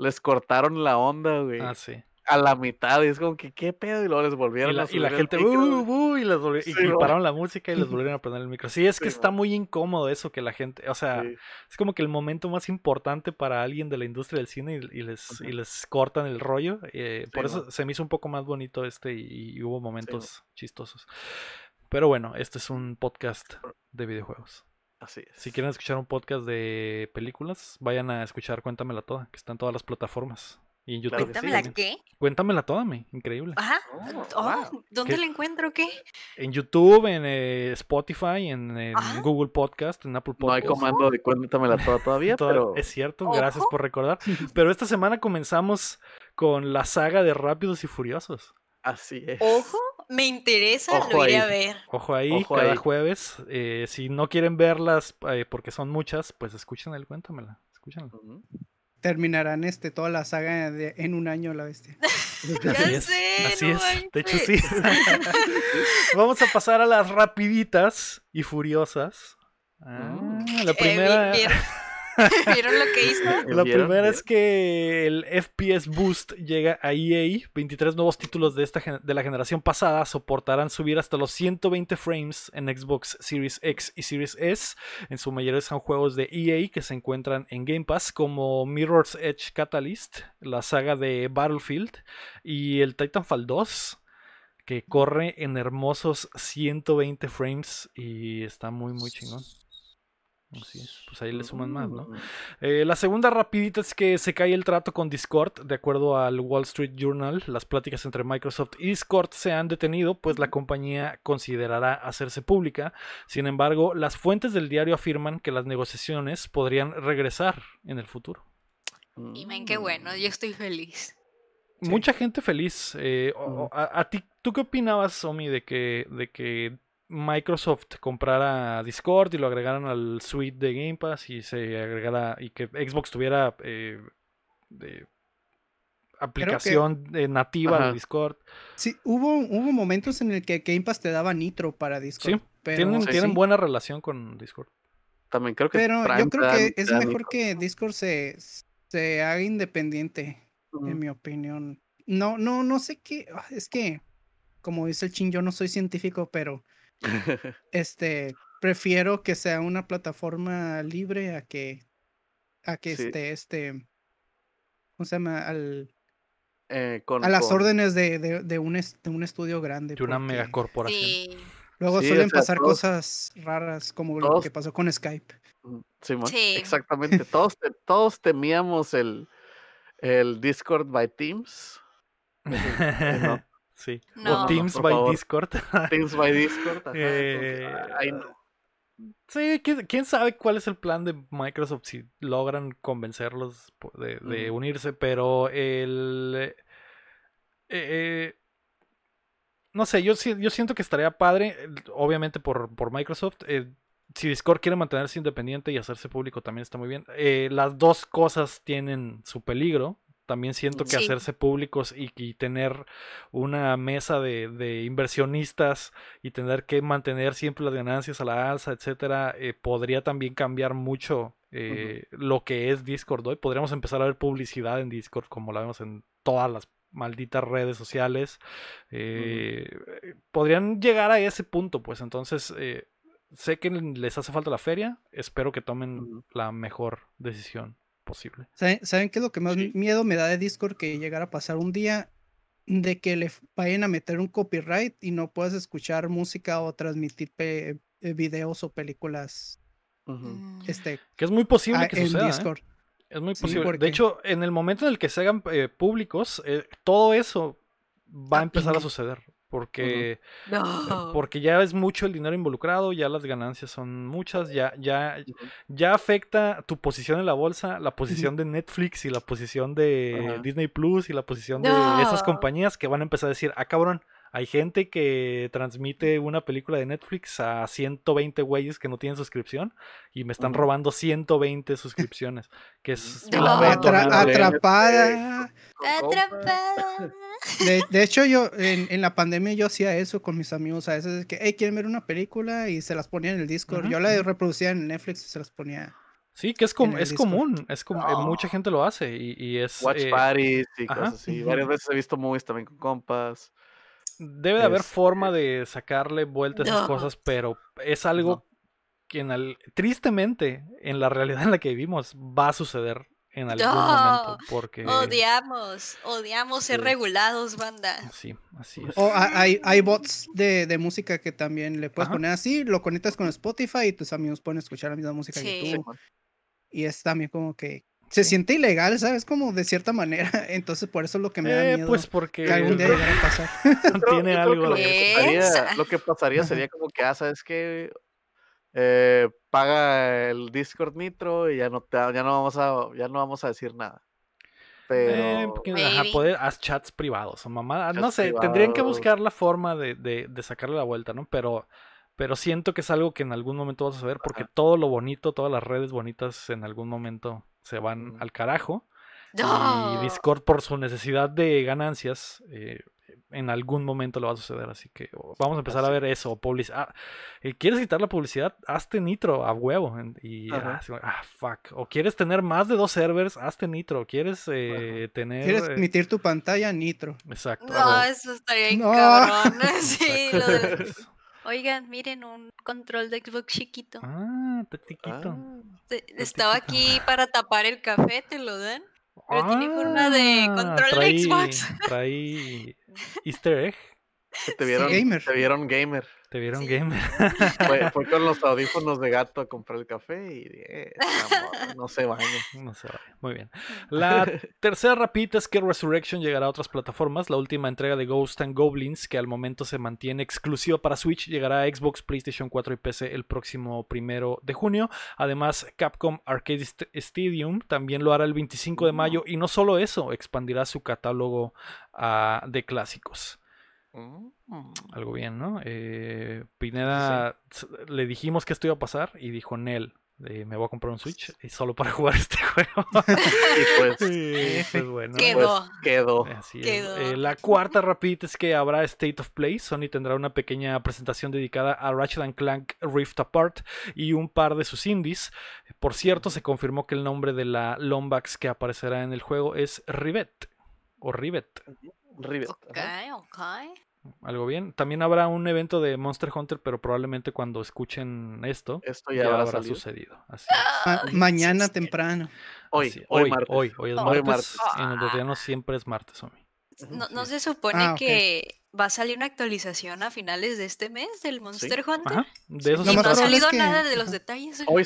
les cortaron la onda, güey. Ah, sí. A la mitad, y es como que, ¿qué pedo? Y luego les volvieron a subir Y la gente, uh, uh, y, les y, pararon la música y les volvieron a prender el micro. Sí, es que está muy incómodo eso que la gente, o sea, es como que el momento más importante para alguien de la industria del cine y, les, y les cortan el rollo. Eh, por eso se me hizo un poco más bonito este y, hubo momentos chistosos. Pero bueno, este es un podcast de videojuegos. Así es. Si quieren escuchar un podcast de películas, vayan a escuchar Cuéntamela Toda, que está en todas las plataformas. Y en YouTube. ¿Cuéntamela qué? Cuéntamela toda, me. Increíble. Ajá. Oh, oh, ¿Dónde la encuentro qué? En YouTube, en eh, Spotify, en, Google Podcast, en Apple Podcast. No hay comando de Cuéntamela toda todavía, pero. Es cierto, gracias por recordar. Pero esta semana comenzamos con la saga de Rápidos y Furiosos. Así es. Ojo, me interesa, lo iré a ver. Ojo ahí, cada jueves. Eh, si no quieren verlas eh, porque son muchas, pues escuchen el cuéntamela. Escúchenla. Terminarán este, toda la saga en un año, la bestia. así es, así es. De hecho, sí. Vamos a pasar a las rapiditas y furiosas. Ah, mm. la primera. ¿Vieron lo que hizo? La primera es que el FPS Boost llega a EA. 23 nuevos títulos de, esta, de la generación pasada soportarán subir hasta los 120 frames en Xbox Series X y Series S. En su mayoría son juegos de EA que se encuentran en Game Pass, como Mirror's Edge Catalyst, la saga de Battlefield y el Titanfall 2 que corre en hermosos 120 frames y está muy muy chingón. Así es, pues ahí le suman más, ¿no? Eh, la segunda rapidita es que se cae el trato con Discord. De acuerdo al Wall Street Journal, las pláticas entre Microsoft y Discord se han detenido, pues la compañía considerará hacerse pública. Sin embargo, las fuentes del diario afirman que las negociaciones podrían regresar en el futuro. Y ven qué bueno, yo estoy feliz. Mucha gente feliz. Eh, a, ti, ¿tú qué opinabas, Omi, de que, de que Microsoft comprara Discord y lo agregaran al suite de Game Pass y se agregara y que Xbox tuviera eh, aplicación nativa de Discord. Sí, hubo, hubo momentos en el que Game Pass te daba Nitro para Discord. Sí, tienen, tienen buena relación con Discord. También creo que. Pero yo creo que es mejor que Discord se, se haga independiente, en mi opinión. No, no, no sé qué. Ah, es que, como dice el chin, yo no soy científico, pero este prefiero que sea una plataforma libre a que a que esté este ¿cómo se llama? al eh, a las órdenes de, de, un de un estudio grande. De una megacorporación. Luego suelen pasar cosas raras como lo que pasó con Skype. Sí, exactamente. todos, todos temíamos el, el Discord by Teams. Sí. O Teams by Discord. Teams by Discord. Eh, sí, ¿quién, sabe cuál es el plan de Microsoft si logran convencerlos de, unirse, pero el... Eh, eh, no sé, yo, yo siento que estaría padre, obviamente por, por Microsoft. si Discord quiere mantenerse independiente y hacerse público también está muy bien. las dos cosas tienen su peligro también siento que hacerse públicos y, tener una mesa de, inversionistas y tener que mantener siempre las ganancias a la alza, etcétera, eh, podría también cambiar mucho eh, lo que es Discord hoy. Podríamos empezar a ver publicidad en Discord como la vemos en todas las malditas redes sociales. Eh, podrían llegar a ese punto, pues entonces sé que les hace falta la feria, espero que tomen la mejor decisión posible. ¿Saben, qué es lo que más miedo me da de Discord? Que llegara a pasar un día de que le vayan a meter un copyright y no puedas escuchar música o transmitir eh, videos o películas. Mm. Este, que es muy posible que suceda. ¿eh? Discord. Es muy posible. De hecho, en el momento en el que se hagan eh, públicos, todo eso va a empezar a suceder porque, eh, porque ya es mucho el dinero involucrado, ya las ganancias son muchas, ya, ya, ya afecta tu posición en la bolsa, la posición de Netflix y la posición de Disney Plus y la posición de esas compañías que van a empezar a decir, ah cabrón, hay gente que transmite una película de Netflix a 120 güeyes que no tienen suscripción y me están robando 120 suscripciones. Que es atrapada. Atrapada. De, hecho, yo en, la pandemia yo hacía eso con mis amigos. A veces que, hey, quieren ver una película y se las ponía en el Discord. yo la reproducía en Netflix y se las ponía. Sí, que es, es común, es como eh, mucha gente lo hace y, es... Watch eh, parties y cosas así. Varias veces he visto movies también con compas. Debe de haber forma de sacarle vueltas a esas cosas, pero es algo que en tristemente en la realidad en la que vivimos va a suceder en algún momento porque odiamos odiamos ser regulados banda. Sí así es. O hay, hay bots de, de, música que también le puedes poner así lo conectas con Spotify y tus amigos pueden escuchar la misma música que tú. Y es también como que se siente ilegal, ¿sabes? Como de cierta manera. Entonces, por eso es lo que me da eh, miedo. Pues porque. Que algún día llegara a pasar. Tiene algo. Lo que, pasaría, lo que pasaría sería como que, ah, ¿sabes qué? Eh, paga el Discord Nitro y ya no, ya no, vamos, a, ya no vamos a decir nada. Pero. Eh, poder, haz chats privados o mamá. No sé, tendrían que buscar la forma de, de, de sacarle la vuelta, ¿no? Pero pero siento que es algo que en algún momento vas a saber porque todo lo bonito, todas las redes bonitas en algún momento se van al carajo. Y Discord por su necesidad de ganancias eh, en algún momento lo va a suceder. Así que vamos a empezar a ver eso. Ah, eh, ¿Quieres quitar la publicidad? Hazte nitro a huevo. Y ah, ah, fuck. O quieres tener más de dos servers, hazte nitro. ¿Quieres eh, tener. ¿Quieres emitir tu pantalla nitro? Exacto. No, eso estaría no. cabrón. sí, lo Oigan, miren, un control de Xbox chiquito. Ah, chiquito. Ah, estaba aquí para tapar el café, ¿te lo dan? Pero tiene forma de ah, control de Xbox. Trae easter egg. Te vieron, gamer. Te vieron gamer. Te vieron gamer. Fue, con los audífonos de gato a comprar el café y eh, no se baña. No se baña. Muy bien. La tercera rapita es que Resurrection llegará a otras plataformas. La última entrega de Ghost and Goblins, que al momento se mantiene exclusiva para Switch, llegará a Xbox, PlayStation 4 y PC el próximo primero de junio. Además, Capcom Arcade Stadium también lo hará el 25 de mayo. Y no solo eso, expandirá su catálogo ah, de clásicos. Mm. Algo bien, ¿no? Eh, Pineda le dijimos que esto iba a pasar y dijo Nel. me voy a comprar un Switch y solo para jugar este juego. y pues, pues bueno. Quedó. Pues quedó. Eh, la cuarta rapidita es que habrá State of Play. Sony tendrá una pequeña presentación dedicada a Ratchet Clank Rift Apart y un par de sus indies. Por cierto, se confirmó que el nombre de la Lombax que aparecerá en el juego es Rivet o Rivet. Rivet. Ok, ok algo bien. También habrá un evento de Monster Hunter, pero probablemente cuando escuchen esto, esto ya, habrá sucedido. Así mañana temprano. Hoy, hoy, hoy, hoy, es martes. En el no siempre es martes, No, no se supone ah, que va a salir una actualización a finales de este mes del Monster Hunter. De eso y no ha salido nada de los detalles. Hoy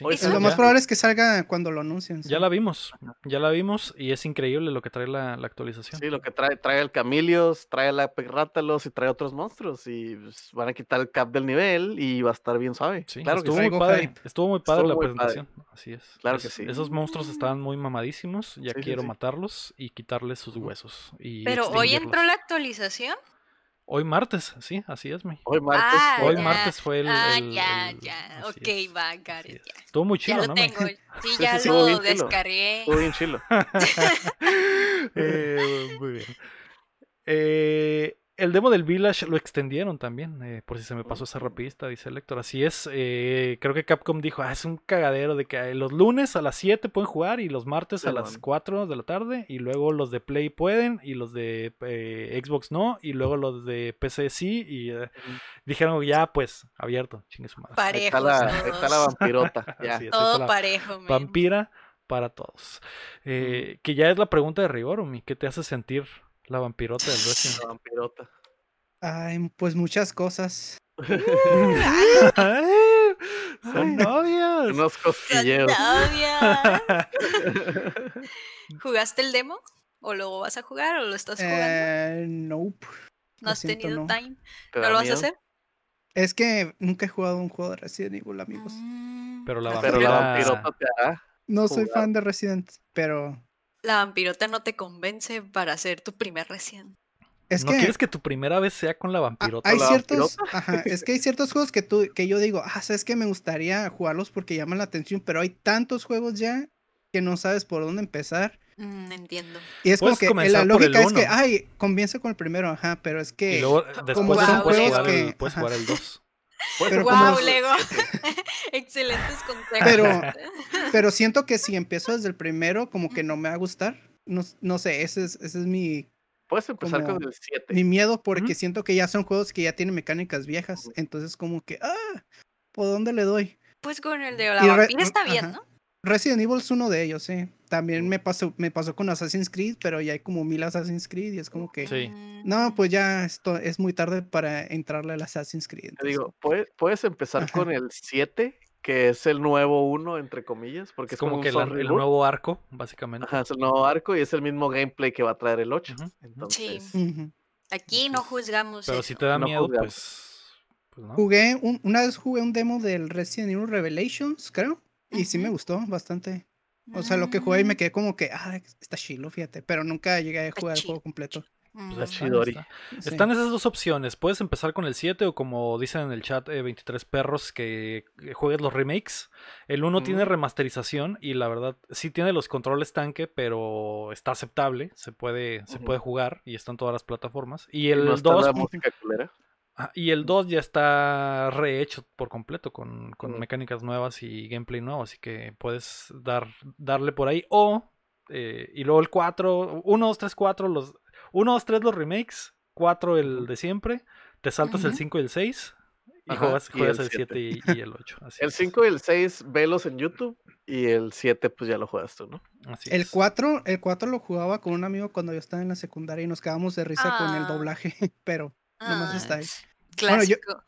Lo más probable es que salga cuando lo anuncien. Ya la vimos, ya la vimos y es increíble lo que trae la, actualización. Sí, lo que trae, trae el Camilios, trae la Rátalos y trae otros monstruos y pues, van a quitar el cap del nivel y va a estar bien suave. Sí, claro estuvo, muy padre, estuvo muy padre la presentación. Así es. Claro que sí. Esos monstruos estaban muy mamadísimos, ya quiero matarlos y quitarles sus huesos. Y Pero hoy entró la actualización. Hoy martes, sí, así es, mi. Hoy martes. Ah, hoy martes fue el. Ah, ya, ya. Ok, va, got ya. Estuvo muy chido, ya lo Tengo. Sí, ya lo descargué. Estuvo bien chilo. eh, muy bien. Eh, el demo del Village lo extendieron también, eh, por si se me pasó esa rapidista, dice el Héctor. Así es, eh, creo que Capcom dijo, ah, es un cagadero de que los lunes a las 7 pueden jugar y los martes a las 4 de la tarde y luego los de Play pueden y los de eh, Xbox no y luego los de PC sí y dijeron ya pues abierto, chingue su madre. Parejo. Está la, vampirota. ya. Todo parejo. Vampira para todos. que ya es la pregunta de rigor, Umi, ¿qué te hace sentir la vampirota del Resident. La vampirota. Ay, pues muchas cosas. Son novios. Unos cosquilleos. ¿Jugaste el demo? ¿O lo vas a jugar o lo estás jugando? Eh, nope. ¿No has tenido time? ¿No lo vas a hacer? Es que nunca he jugado un juego de Resident Evil, amigos. Mm. Pero la, pero la vampirota te hará. No soy fan de Resident, pero la vampirota no te convence para ser tu primer recién. Es ¿No quieres que tu primera vez sea con la vampirota? Hay ciertos, ajá, es que hay ciertos juegos que tú, que yo digo, ah, sabes que me gustaría jugarlos porque llaman la atención, pero hay tantos juegos ya que no sabes por dónde empezar. Mm, entiendo. Y es como que la lógica es que, ay, comienza con el primero, ajá, pero es que como son juegos que puedes jugar el 2. Pero wow, Lego. Excelentes consejos. Pero, pero siento que si empiezo desde el primero, como que no me va a gustar. No, no sé, ese es, ese es mi. Puedes empezar con el 7. Mi miedo, porque siento que ya son juegos que ya tienen mecánicas viejas. Entonces, como que, ah, ¿por dónde le doy? Pues con el de la vampira está bien, ¿no? Resident Evil es uno de ellos, sí. También me pasó, me pasó con Assassin's Creed, pero ya hay como mil Assassin's Creed y es como que. Sí. No, pues ya esto es muy tarde para entrarle al Assassin's Creed. Te digo, puedes, puedes empezar con el 7, que es el nuevo 1, entre comillas, porque es, como, que el, nuevo arco, básicamente. Ajá, es el nuevo arco y es el mismo gameplay que va a traer el 8. Sí. Aquí no juzgamos. Pero si te da miedo, pues. pues no. Jugué, una vez jugué un demo del Resident Evil Revelations, creo. Y sí me gustó bastante. O sea, lo que jugué y me mm. quedé como que, ah, está chilo, fíjate. Pero nunca llegué a jugar el juego completo. Pues Están esas dos opciones. Puedes empezar con el 7 o como dicen en el chat 23 eh, perros que juegues los remakes. El 1 tiene remasterización y la verdad sí tiene los controles tanque, pero está aceptable. Se puede, se puede jugar y está en todas las plataformas. Y el 2... Ah, y el 2 ya está rehecho por completo con, mecánicas nuevas y gameplay nuevo, así que puedes dar, darle por ahí. O, eh, y luego el 4, 1, 2, 3, 4, los 1, 2, 3 los remakes, 4 el de siempre, te saltas el 5 y el 6 y juegas, el 7 y, el 8. el 5 y el 6 velos en YouTube y el 7 pues ya lo juegas tú, ¿no? el 4, el 4 lo jugaba con un amigo cuando yo estaba en la secundaria y nos quedábamos de risa con el ah. doblaje, pero nomás está ahí. Clásico.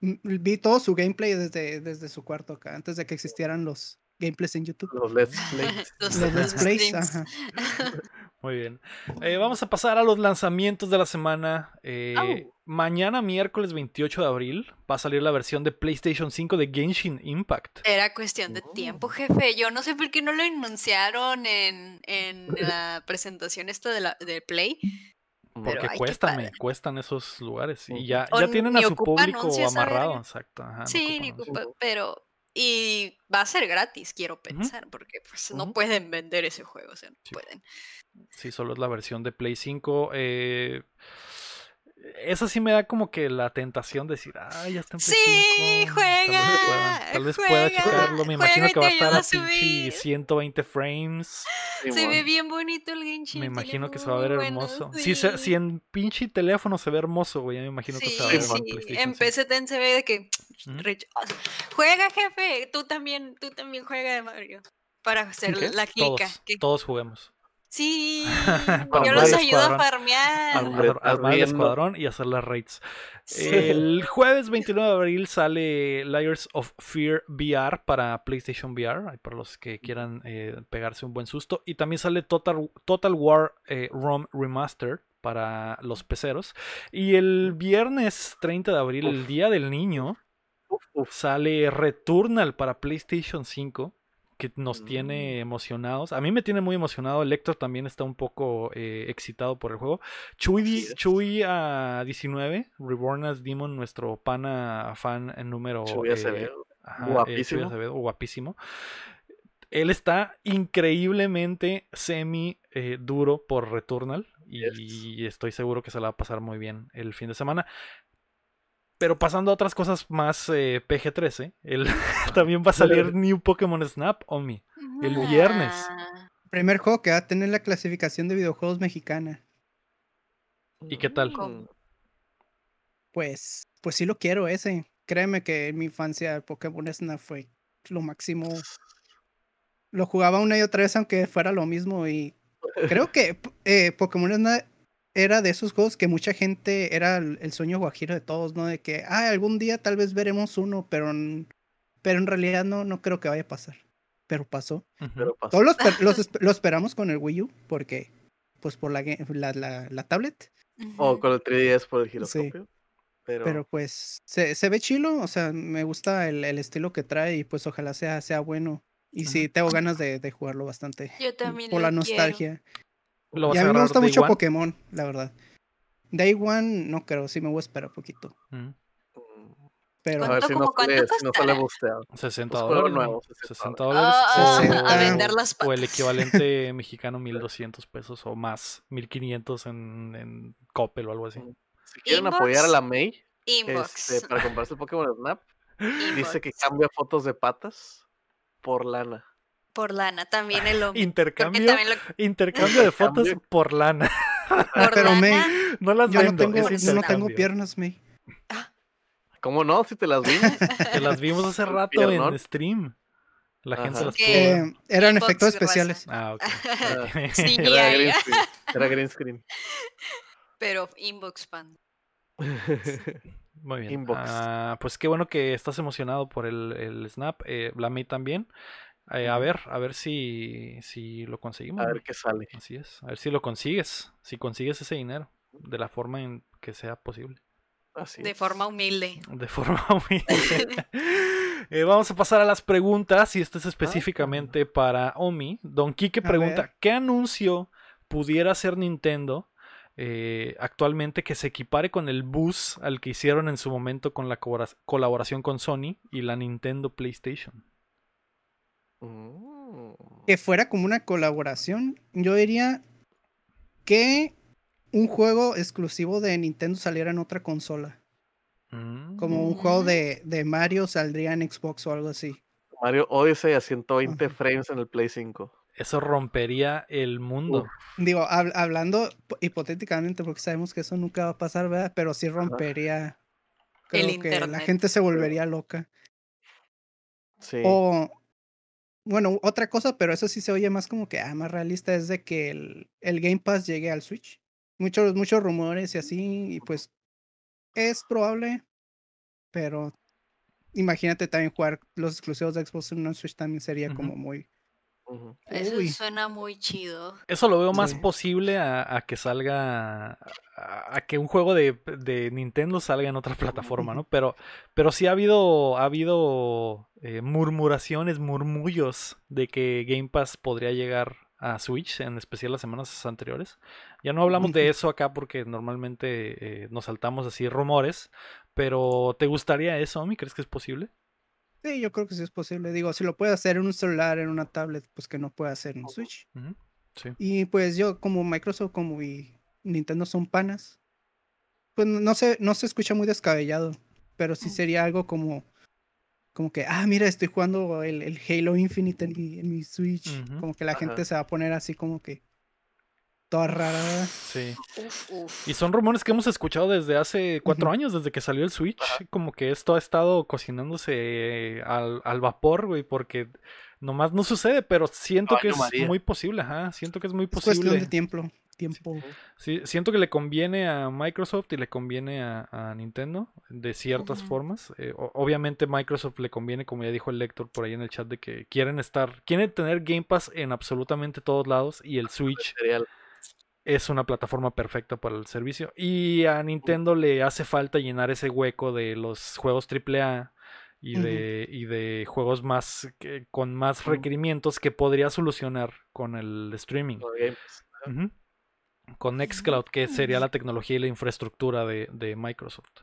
vi todo su gameplay desde, desde su cuarto acá, antes de que existieran los gameplays en YouTube. Los Let's Plays. los, Let's Plays, ajá. Muy bien. Eh, vamos a pasar a los lanzamientos de la semana. Eh, mañana, miércoles 28 de abril, va a salir la versión de PlayStation 5 de Genshin Impact. Era cuestión de tiempo, oh. jefe. Yo no sé por qué no lo anunciaron en, en la presentación esta de, la, de Play. Porque cuestan, me cuestan esos lugares. Y ya, ya tienen a su público amarrado, exacto. sí, pero Y va a ser gratis, quiero pensar, porque pues no pueden vender ese juego, o sea, no pueden. Sí, solo es la versión de Play 5. Eh, esa sí me da como que la tentación de decir, ay, ya está en Sí, juega. Tal vez pueda, checarlo. Me imagino que va a estar a, 120 frames. se ve bien bonito el Genshin. Me imagino que se va a ver hermoso. Si, si, en pinche teléfono se ve hermoso, güey, me imagino que se va a ver sí. En PC se ve de que juega, jefe. Tú también, tú también juega de Mario. Para hacer la clica. todos juguemos. Sí, yo los ayudo a farmear. Armar el escuadrón y hacer las raids. El jueves 29 de abril sale Layers of Fear VR para PlayStation VR, para los que quieran eh, pegarse un buen susto. Y también sale Total, Total War eh, ROM Remastered para los peceros. Y el viernes 30 de abril, el Día del Niño, sale Returnal para PlayStation 5 que nos tiene mm. emocionados. A mí me tiene muy emocionado. El Héctor también está un poco eh, excitado por el juego. Chuy, Chuy a 19, Reborn as Demon, nuestro pana fan número. Chuy eh, guapísimo. guapísimo. Él está increíblemente semi eh, duro por Returnal. Y estoy seguro que se la va a pasar muy bien el fin de semana. Pero pasando a otras cosas más eh, PG-13, el, también va a salir New Pokémon Snap Omi el viernes. Primer juego que va a tener la clasificación de videojuegos mexicana. ¿Y qué tal? Pues, pues sí lo quiero ese. Créeme que en mi infancia Pokémon Snap fue lo máximo. Lo jugaba una y otra vez aunque fuera lo mismo y creo que eh, Pokémon Snap era de esos juegos que mucha gente era el, sueño guajiro de todos, ¿no? De que, ah, algún día tal vez veremos uno, pero, pero en realidad no, no creo que vaya a pasar. Pero pasó. Todos los, esperamos con el Wii U, porque, pues por la, la, la, tablet. O con el 3DS por el giroscopio. Pero... pues se, se, ve chilo, o sea, me gusta el, el, estilo que trae y pues ojalá sea, sea bueno. Y sí, tengo ganas de, de jugarlo bastante. Yo también. Por la nostalgia y a, mí me gusta mucho Pokémon, la verdad. Day One, no creo, sí me voy a esperar un poquito. Mm. Pero a ver si no, sale, si no sale busteado. 60 dólares. Nuevo, 60 dólares. Ah, o, a vender las o el equivalente mexicano 1200 pesos o más, 1500 en, en Coppel o algo así. Si quieren apoyar a la May este, para comprarse el Pokémon Snap, dice que cambia fotos de patas por lana. Por lana, también el hombre. Intercambio, intercambio de fotos por lana. Pero me, no las yo no tengo, no tengo piernas, May. ¿Cómo no? Si te las vimos. Te las vimos hace rato en stream. La gente las eh, Eran efectos especiales. Ah, ok. sí, era, green screen. era green screen. Pero inbox pan. Muy bien. Inbox. Ah, pues qué bueno que estás emocionado por el, el Snap. Eh, la May también. Eh, a ver, a ver si, si lo conseguimos. A ver qué sale. Así es. A ver si lo consigues. Si consigues ese dinero. De la forma en que sea posible. Así de forma humilde. De forma humilde. Eh, vamos a pasar a las preguntas. Y esto es ah, específicamente para Omi. Don Kike pregunta: ¿Qué anuncio pudiera hacer Nintendo eh, actualmente que se equipare con el bus al que hicieron en su momento con la colaboración con Sony y la Nintendo PlayStation? Oh. Que fuera como una colaboración. Yo diría que un juego exclusivo de Nintendo saliera en otra consola. Como un juego mm. de, Mario saldría en Xbox o algo así. Mario Odyssey a 120 frames en el Play 5. Eso rompería el mundo. Digo, hablando hipotéticamente, porque sabemos que eso nunca va a pasar, ¿verdad? Pero sí rompería. Creo que la gente se volvería loca. Sí. O bueno, otra cosa, pero eso sí se oye más como que ah, más realista, es de que el, el Game Pass llegue al Switch. Muchos, muchos rumores y así, y pues es probable, pero imagínate también jugar los exclusivos de Xbox en un Switch también sería como muy, eso suena muy chido. Eso lo veo más posible a, que salga. A, que un juego de, Nintendo salga en otra plataforma, ¿no? Pero, pero sí ha habido. Ha habido eh, murmuraciones, murmullos de que Game Pass podría llegar a Switch, en especial las semanas anteriores. Ya no hablamos de eso acá porque normalmente eh, nos saltamos así rumores. Pero ¿te gustaría eso, Omi? ¿Crees que es posible? Sí, yo creo que sí es posible. Digo, si lo puede hacer en un celular, en una tablet, pues que no puede hacer en Switch. Y pues yo, como Microsoft, como y Nintendo son panas, pues no se, no se escucha muy descabellado, pero sí sería algo como, como que, ah, mira, estoy jugando el, Halo Infinite en mi, Switch. Como que la gente se va a poner así como que, toda rara. Sí. Y son rumores que hemos escuchado desde hace cuatro años, desde que salió el Switch. Como que esto ha estado cocinándose al, al vapor, güey, porque nomás no sucede, pero siento que es muy posible, ajá. Siento que es muy posible. Es cuestión de tiempo. tiempo. Sí, siento que le conviene a Microsoft y le conviene a, Nintendo de ciertas formas. Eh, obviamente Microsoft le conviene, como ya dijo el lector por ahí en el chat, de que quieren estar, quieren tener Game Pass en absolutamente todos lados y el Switch es una plataforma perfecta para el servicio. Y a Nintendo le hace falta llenar ese hueco de los juegos AAA y de, y de juegos más con más requerimientos que podría solucionar con el streaming. Con Nextcloud, que sería la tecnología y la infraestructura de, Microsoft.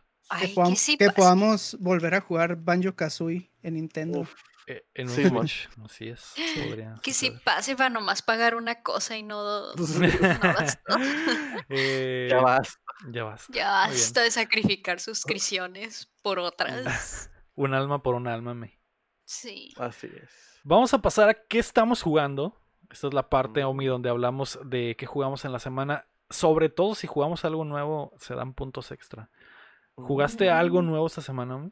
que, podamos, volver a jugar Banjo Kazooie en Nintendo. Eh, en un Switch, así es. que si pase para nomás pagar una cosa y no, eh, ya basta. Ya basta. Ya basta de sacrificar suscripciones por otras. un alma por un alma, me. Sí. Así es. Vamos a pasar a qué estamos jugando. Esta es la parte, Omi, donde hablamos de qué jugamos en la semana. Sobre todo si jugamos algo nuevo, se dan puntos extra. ¿Jugaste algo mm. nuevo esta semana, Omi?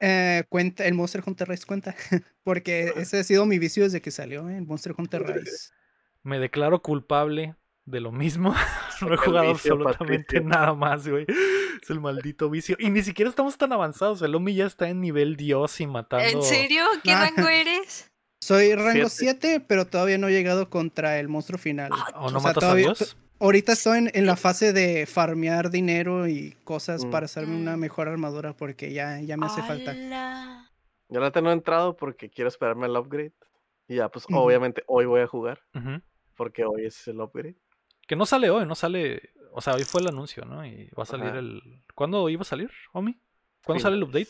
Eh, cuenta, el Monster Hunter Rise cuenta, porque ese ha sido mi vicio desde que salió, ¿eh? el Monster Hunter Rise. Me declaro culpable de lo mismo. no he jugado absolutamente nada más, güey. Es el maldito vicio. Y ni siquiera estamos tan avanzados. El Omi ya está en nivel Dios y matando. ¿En serio? ¿Qué rango eres? Soy rango 7, pero todavía no he llegado contra el monstruo final. Ah, ¿O no matas a Dios? Ahorita estoy en, la fase de farmear dinero y cosas para hacerme una mejor armadura porque ya, ya me hace falta. Yo no he entrado porque quiero esperarme el upgrade. Y ya, pues obviamente hoy voy a jugar. Porque hoy es el upgrade. Que no sale hoy, no sale. O sea, hoy fue el anuncio, ¿no? Y va a salir el. ¿Cuándo iba a salir, Omi? ¿Cuándo sale el update?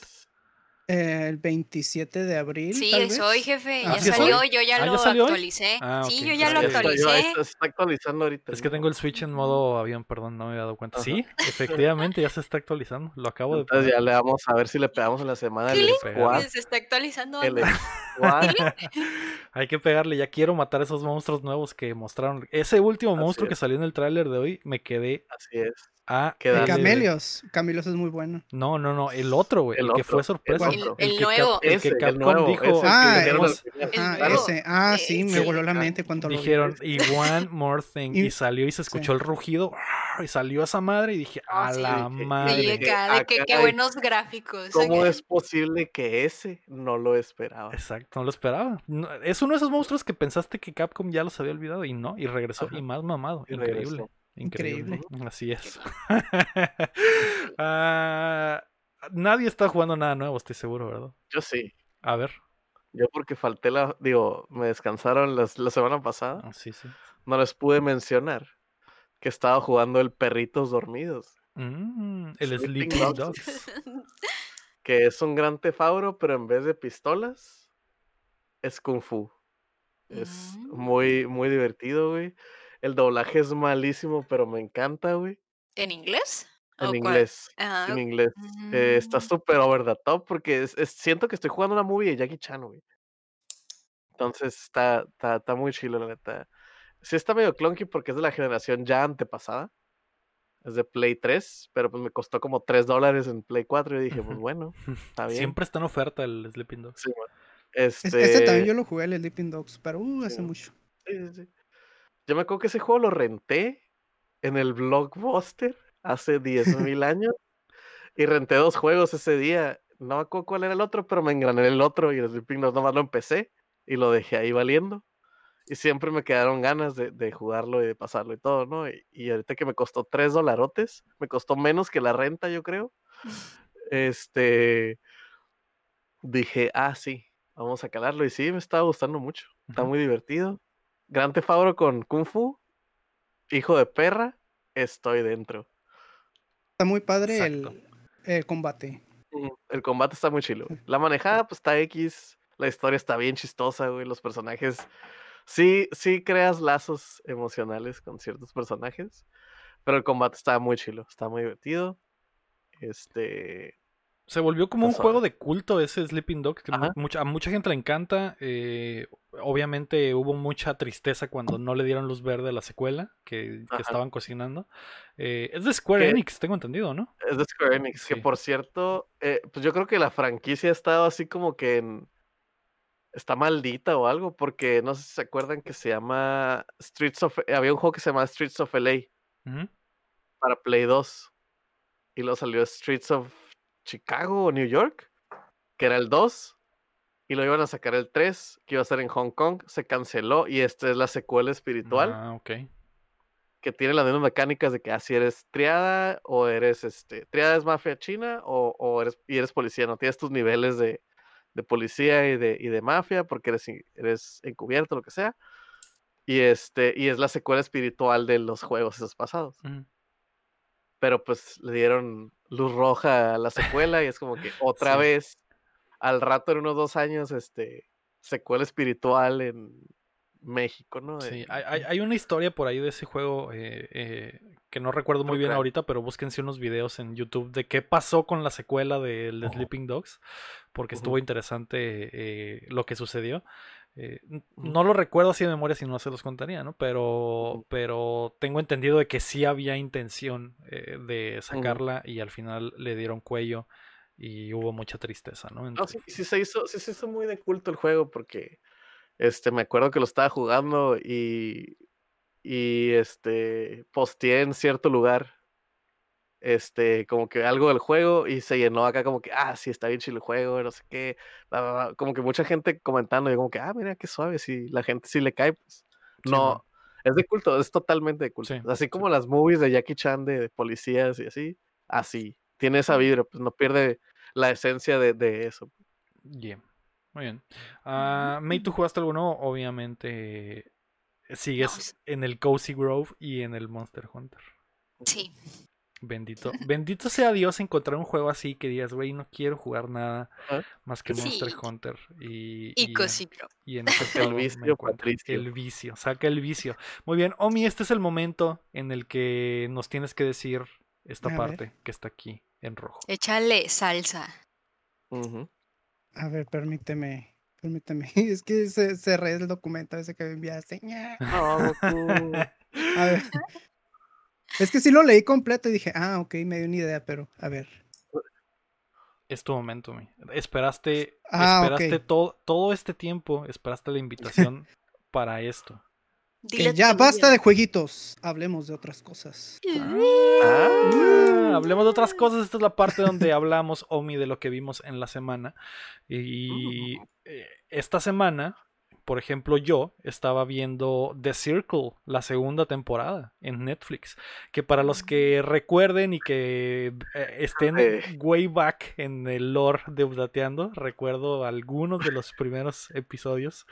El 27 de abril. Sí, es hoy, jefe. Ah, ya salió, yo ya, ah, lo actualicé. Ah, sí, yo ya lo actualicé. Se está actualizando ahorita. Es que tengo el Switch en modo avión, perdón, no me había dado cuenta. Sí, efectivamente, ya se está actualizando. Lo acabo de. Entonces ya le vamos a ver si le pegamos en la semana. ¿Qué Se está actualizando. Hay que pegarle, ya quiero matar a esos monstruos nuevos que mostraron. Ese último monstruo que salió en el tráiler de hoy, me quedé. Así es. Ah, el Camelios. Camelios es muy bueno. No, no, no. El otro, güey. El, que fue sorpresa. El, nuevo. El que Capcom dijo. ah, ese. Ah, sí, me voló la mente cuando Dijeron, y one more thing. y, salió y se escuchó el rugido. Y salió esa madre y dije, a ah, la madre. de que, qué buenos gráficos. ¿Cómo es posible que ese no lo esperaba? Exacto, no lo esperaba. es uno de esos monstruos que pensaste que Capcom ya los había olvidado y no. Y regresó. Y más mamado. Increíble. Increíble. Así es. Ah, nadie está jugando nada nuevo, estoy seguro, ¿verdad? Yo sí. A ver. Yo porque falté la, digo, me descansaron la semana pasada. Ah, sí, sí. No les pude mencionar que estaba jugando el Perritos Dormidos. Mm, el Sleeping, Dogs. que es un gran tefauro, pero en vez de pistolas, es Kung Fu. Es mm. muy, muy divertido, güey. El doblaje es malísimo, pero me encanta, güey. ¿En inglés? En inglés. Ah, en inglés. Eh, está mm. súper over the top porque siento que estoy jugando una movie de Jackie Chan, güey. Entonces está, está, muy chido, la neta. Sí está medio clunky porque es de la generación ya antepasada. Es de Play 3, pero pues me costó como 3 dólares en Play 4 y dije, pues bueno, está bien. Siempre está en oferta el Sleeping Dogs. Sí, Este... Este también yo lo jugué, el Sleeping Dogs, pero uh, hace mucho. Sí, sí, sí. Yo me acuerdo que ese juego lo renté en el Blockbuster hace 10.000 años y renté dos juegos ese día. No me acuerdo cuál era el otro, pero me engrané el otro y el Sleeping Dogs nomás lo empecé y lo dejé ahí valiendo. Y siempre me quedaron ganas de, jugarlo y de pasarlo y todo, ¿no? Y, ahorita que me costó tres dolarotes, me costó menos que la renta, yo creo. Este. Dije, ah, sí, vamos a calarlo. Y sí, me estaba gustando mucho. Está muy divertido. Gran Tefabro con Kung Fu, hijo de perra, estoy dentro. Está muy padre el, combate. El combate está muy chilo. La manejada, pues está X. La historia está bien chistosa, güey. Los personajes. Sí, sí creas lazos emocionales con ciertos personajes. Pero el combate está muy chilo. Está muy divertido. Este. Se volvió como un juego de culto ese Sleeping Dog, que a mucha gente le encanta. Eh, obviamente hubo mucha tristeza cuando no le dieron luz verde a la secuela que, estaban cocinando. Eh, es de Square Enix, tengo entendido, ¿no? Es de Square Enix, que por cierto, eh, pues yo creo que la franquicia ha estado así como que en... está maldita o algo, porque no sé si se acuerdan que se llama Streets of... Había un juego que se llama Streets of LA para Play 2 y luego salió Streets of Chicago o New York, que era el 2, y lo iban a sacar el 3, que iba a ser en Hong Kong, se canceló y esta es la secuela espiritual. Ah, ok. Que tiene las mismas mecánicas de que así ah, eres triada o eres este. Triada es mafia china o, eres, y eres policía, no tienes tus niveles de, policía y de, y de mafia porque eres, eres encubierto, lo que sea. Y este, y es la secuela espiritual de los juegos esos pasados pero pues le dieron luz roja a la secuela y es como que otra vez, al rato en unos dos años, este, secuela espiritual en México, ¿no? Sí, hay, hay, una historia por ahí de ese juego eh, eh, que no recuerdo muy bien ahorita, pero búsquense unos videos en YouTube de qué pasó con la secuela de The Sleeping Dogs, porque estuvo interesante eh, lo que sucedió. Eh, no lo recuerdo así de memoria si no se los contaría, ¿no? Pero, pero tengo entendido de que sí había intención eh, de sacarla y al final le dieron cuello y hubo mucha tristeza, ¿no? sí, sí, se hizo, sí se hizo muy de culto el juego porque este, me acuerdo que lo estaba jugando y, y este, posteé en cierto lugar este, como que algo del juego y se llenó acá como que, ah, sí, está bien chido el juego, no sé qué, como que mucha gente comentando y como que, ah, mira qué suave, si la gente sí le cae, pues no, es de culto, es totalmente de culto, así como las movies de Jackie Chan de, policías y así, así, tiene esa vibra, pues no pierde la esencia de, eso. Bien, muy bien. Uh, May, ¿tú jugaste alguno? Obviamente sigues en el Cozy Grove y en el Monster Hunter. Sí. Bendito, bendito sea Dios encontrar un juego así que digas, güey, no quiero jugar nada más que Monster Hunter. Y, y, y, en este el vicio, El vicio, saca el vicio. Muy bien, Omi, este es el momento en el que nos tienes que decir esta parte que está aquí en rojo. Échale salsa. A ver, permíteme. Permíteme. Es que se cerré el documento ese que me enviaste. a ver. Es que sí lo leí completo y dije, ah, ok, me dio una idea, pero a ver. Es tu momento, mi. Esperaste, ah, esperaste todo, todo este tiempo, esperaste la invitación para esto. Que ya basta de jueguitos, hablemos de otras cosas. Ah, hablemos de otras cosas. Esta es la parte donde hablamos, Omi, de lo que vimos en la semana. Y eh, esta semana por ejemplo, yo estaba viendo The Circle, la segunda temporada en Netflix, que para los que mm. recuerden y que eh, estén way back en el lore de Updateando, recuerdo algunos de los primeros episodios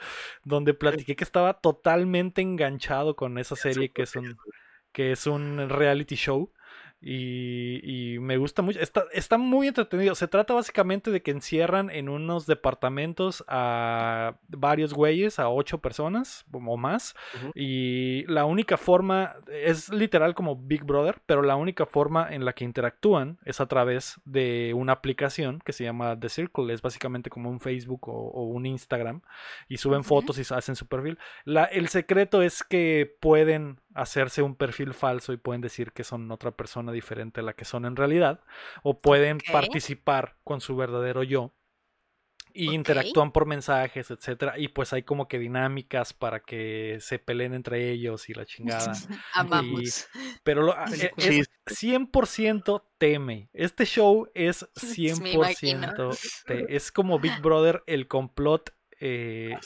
donde platiqué que estaba totalmente enganchado con esa serie que es un, que es un reality show y, me gusta mucho. Está, está muy entretenido. Se trata básicamente de que encierran en unos departamentos a varios güeyes, a ocho personas o más. Y la única forma, es literal como Big Brother, pero la única forma en la que interactúan es a través de una aplicación que se llama The Circle. Es básicamente como un Facebook o, un Instagram. Y suben fotos y hacen su perfil. La, el secreto es que pueden hacerse un perfil falso y pueden decir que son otra persona diferente a la que son en realidad, o pueden participar con su verdadero yo y interactúan por mensajes, etcétera, y pues hay como que dinámicas para que se peleen entre ellos y la chingada. Amamos. pero lo, e, es 100% teme. Este show es 100% es como Big Brother el complot eh,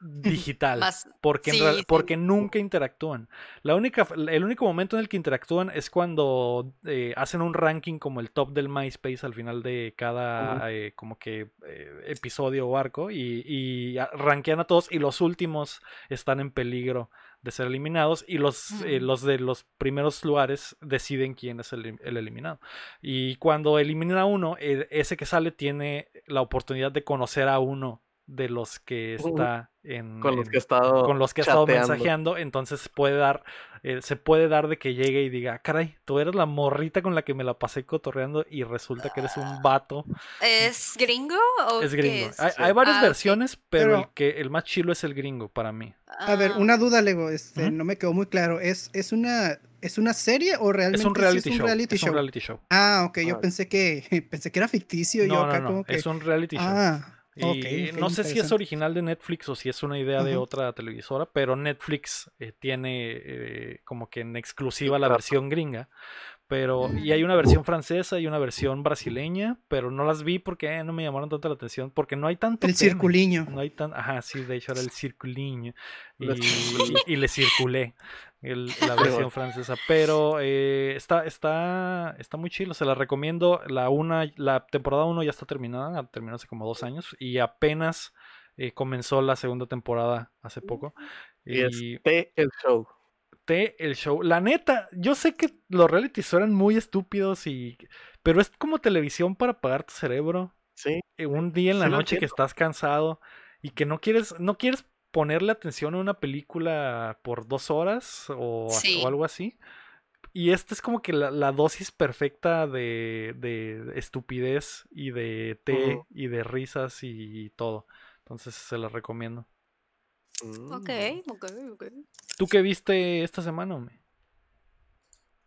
digital. porque, porque nunca interactúan. La única, el único momento en el que interactúan es cuando eh, hacen un ranking como el top del MySpace al final de cada eh, como que eh, episodio o arco y, y rankean a todos y los últimos están en peligro de ser eliminados y los, eh, los de los primeros lugares deciden quién es el, eliminado. Y cuando elimina a uno, e, ese que sale tiene la oportunidad de conocer a uno de los que está en, con los que, estado con los que ha estado mensajeando, entonces puede dar, eh, se puede dar de que llegue y diga, caray, tú eres la morrita con la que me la pasé cotorreando y resulta que eres un vato. ¿Es gringo? O es gringo. Hay, varias ah, versiones, pero, el que el más chilo es el gringo para mí. A ver, ah. una duda, Lego, este, no me quedó muy claro. ¿Es, es una ¿Es una serie o realmente es un reality, show, es un reality show? Ah, ok, yo pensé que pensé que era ficticio. No, yo acá no, no. es un reality show. Ah, y no sé si es original de Netflix o si es una idea de otra televisora, pero Netflix eh, tiene eh, como que en exclusiva la versión gringa. Pero, y hay una versión francesa y una versión brasileña, pero no las vi porque eh, no me llamaron tanto la atención, porque no hay tanto. El circuliño. No hay tan, ajá, sí, de hecho era el circuliño. Y, y, le circulé la versión francesa. Pero eh, está, está, está muy chido, se la recomiendo. La, una, la temporada 1 ya está terminada, terminó hace como dos años y apenas eh, comenzó la segunda temporada hace poco. Y, T el show. T el show. La neta, yo sé que los realities eran muy estúpidos y... Pero es como televisión para apagar tu cerebro. Sí. Eh, un día en la noche que estás cansado y que no quieres, no quieres ponerle atención a una película por dos horas o, algo así. Y esta es como que la, dosis perfecta de, estupidez y de té y de risas y todo. Entonces se la recomiendo. Ok, mm. ok, ok. ¿Tú qué viste esta semana, Omi?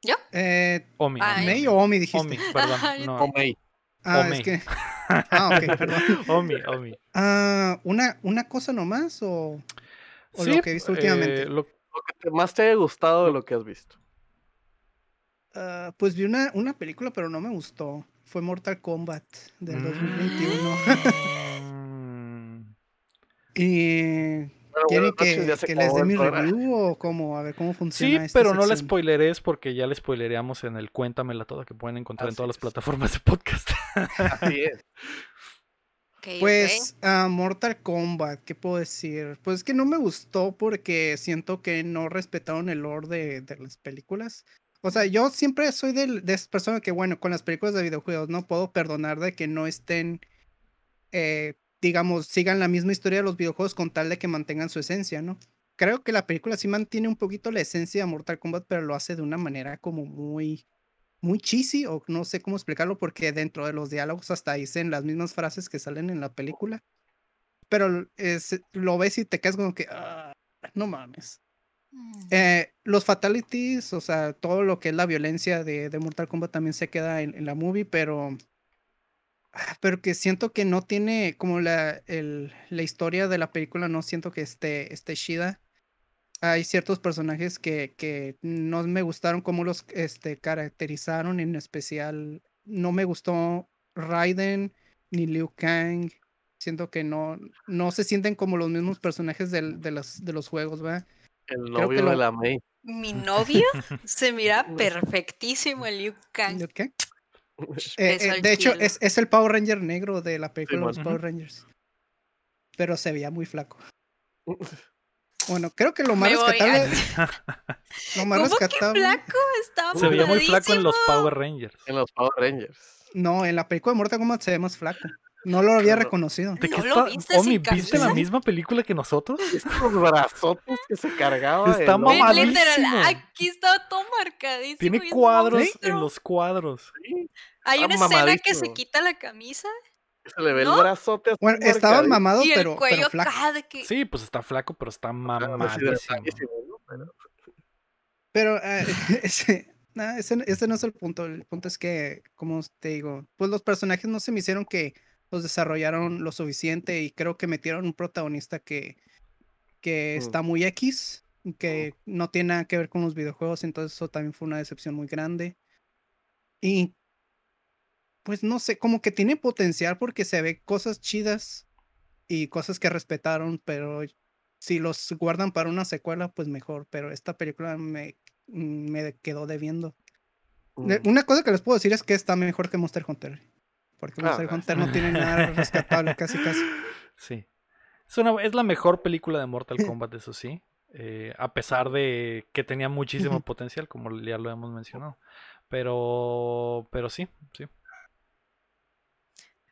¿Yo? Eh, Omi. ¿Omi o Omi dijiste? Omi, perdón. No. Omi. Ah, es que... Ah, ok, perdón. Omi, Omi. Ah, ¿una, ¿Una cosa nomás o, o lo que he visto últimamente? Eh, lo... que más te haya gustado de lo que has visto. Uh, pues vi una, una película, pero no me gustó. Fue Mortal Kombat del 2021. Mm. y ¿Quieren que, les dé mi review o cómo? A ver cómo funciona. Sí, pero no la spoileres porque ya la spoileríamos en el Cuéntamela Toda que pueden encontrar en todas las plataformas de podcast. Así es. pues ah, Mortal Kombat, ¿qué puedo decir? Pues es que no me gustó porque siento que no respetaron el lore de, de las películas. O sea, yo siempre soy de, de esa persona que, bueno, con las películas de videojuegos no puedo perdonar de que no estén eh, digamos, sigan la misma historia de los videojuegos con tal de que mantengan su esencia, ¿no? Creo que la película sí mantiene un poquito la esencia de Mortal Kombat, pero lo hace de una manera como muy, muy cheesy, o no sé cómo explicarlo, porque dentro de los diálogos hasta dicen las mismas frases que salen en la película. Pero es, lo ves y te quedas como que, ah, no mames. Mm. Eh, los fatalities, o sea, todo lo que es la violencia de, de Mortal Kombat también se queda en, en la movie, pero pero que siento que no tiene como la, el, la historia de la película, no siento que esté, esté chida. Hay ciertos personajes que, que no me gustaron cómo los este, caracterizaron, en especial no me gustó Raiden ni Liu Kang. Siento que no, no se sienten como los mismos personajes del, de, los, de los juegos, ¿verdad? El novio de la Mei. Mi novio se mira perfectísimo el Liu Kang. ¿Liu Kang? Eh, eh, de hecho, es, es, el Power Ranger negro de la película de los Power Rangers. Pero se veía muy flaco. Bueno, creo que lo más rescatable. lo más rescatable. flaco? Estaba se veía muy flaco en los Power Rangers. En los Power Rangers. No, en la película de Mortal Kombat se ve más flaco. No lo había reconocido. ¿De qué está? Omi, ¿viste la misma película que nosotros? Estos brazotes que se cargaba. Está mamadísimo. Literal, aquí está todo marcadísimo. Tiene cuadros en los cuadros. Hay una escena que se quita la camisa. Se le ve el brazote. Bueno, estaba mamado, pero, pero flaco. Sí, pues está flaco, pero está mamadísimo. Pero ese, ese, ese no es el punto. El punto es que, como te digo, pues los personajes no se me hicieron que los desarrollaron lo suficiente y creo que metieron un protagonista que, que mm. está muy X, que no tiene nada que ver con los videojuegos, entonces eso también fue una decepción muy grande. Y pues no sé, como que tiene potencial porque se ve cosas chidas y cosas que respetaron, pero si los guardan para una secuela, pues mejor, pero esta película me, me quedó debiendo. Mm. Una cosa que les puedo decir es que está mejor que Monster Hunter. Porque Monster ah, Hunter no tiene nada rescatable casi casi. Sí. Es, una, es la mejor película de Mortal Kombat, eso sí. Eh, a pesar de que tenía muchísimo potencial, como ya lo hemos mencionado. Pero, pero sí, sí.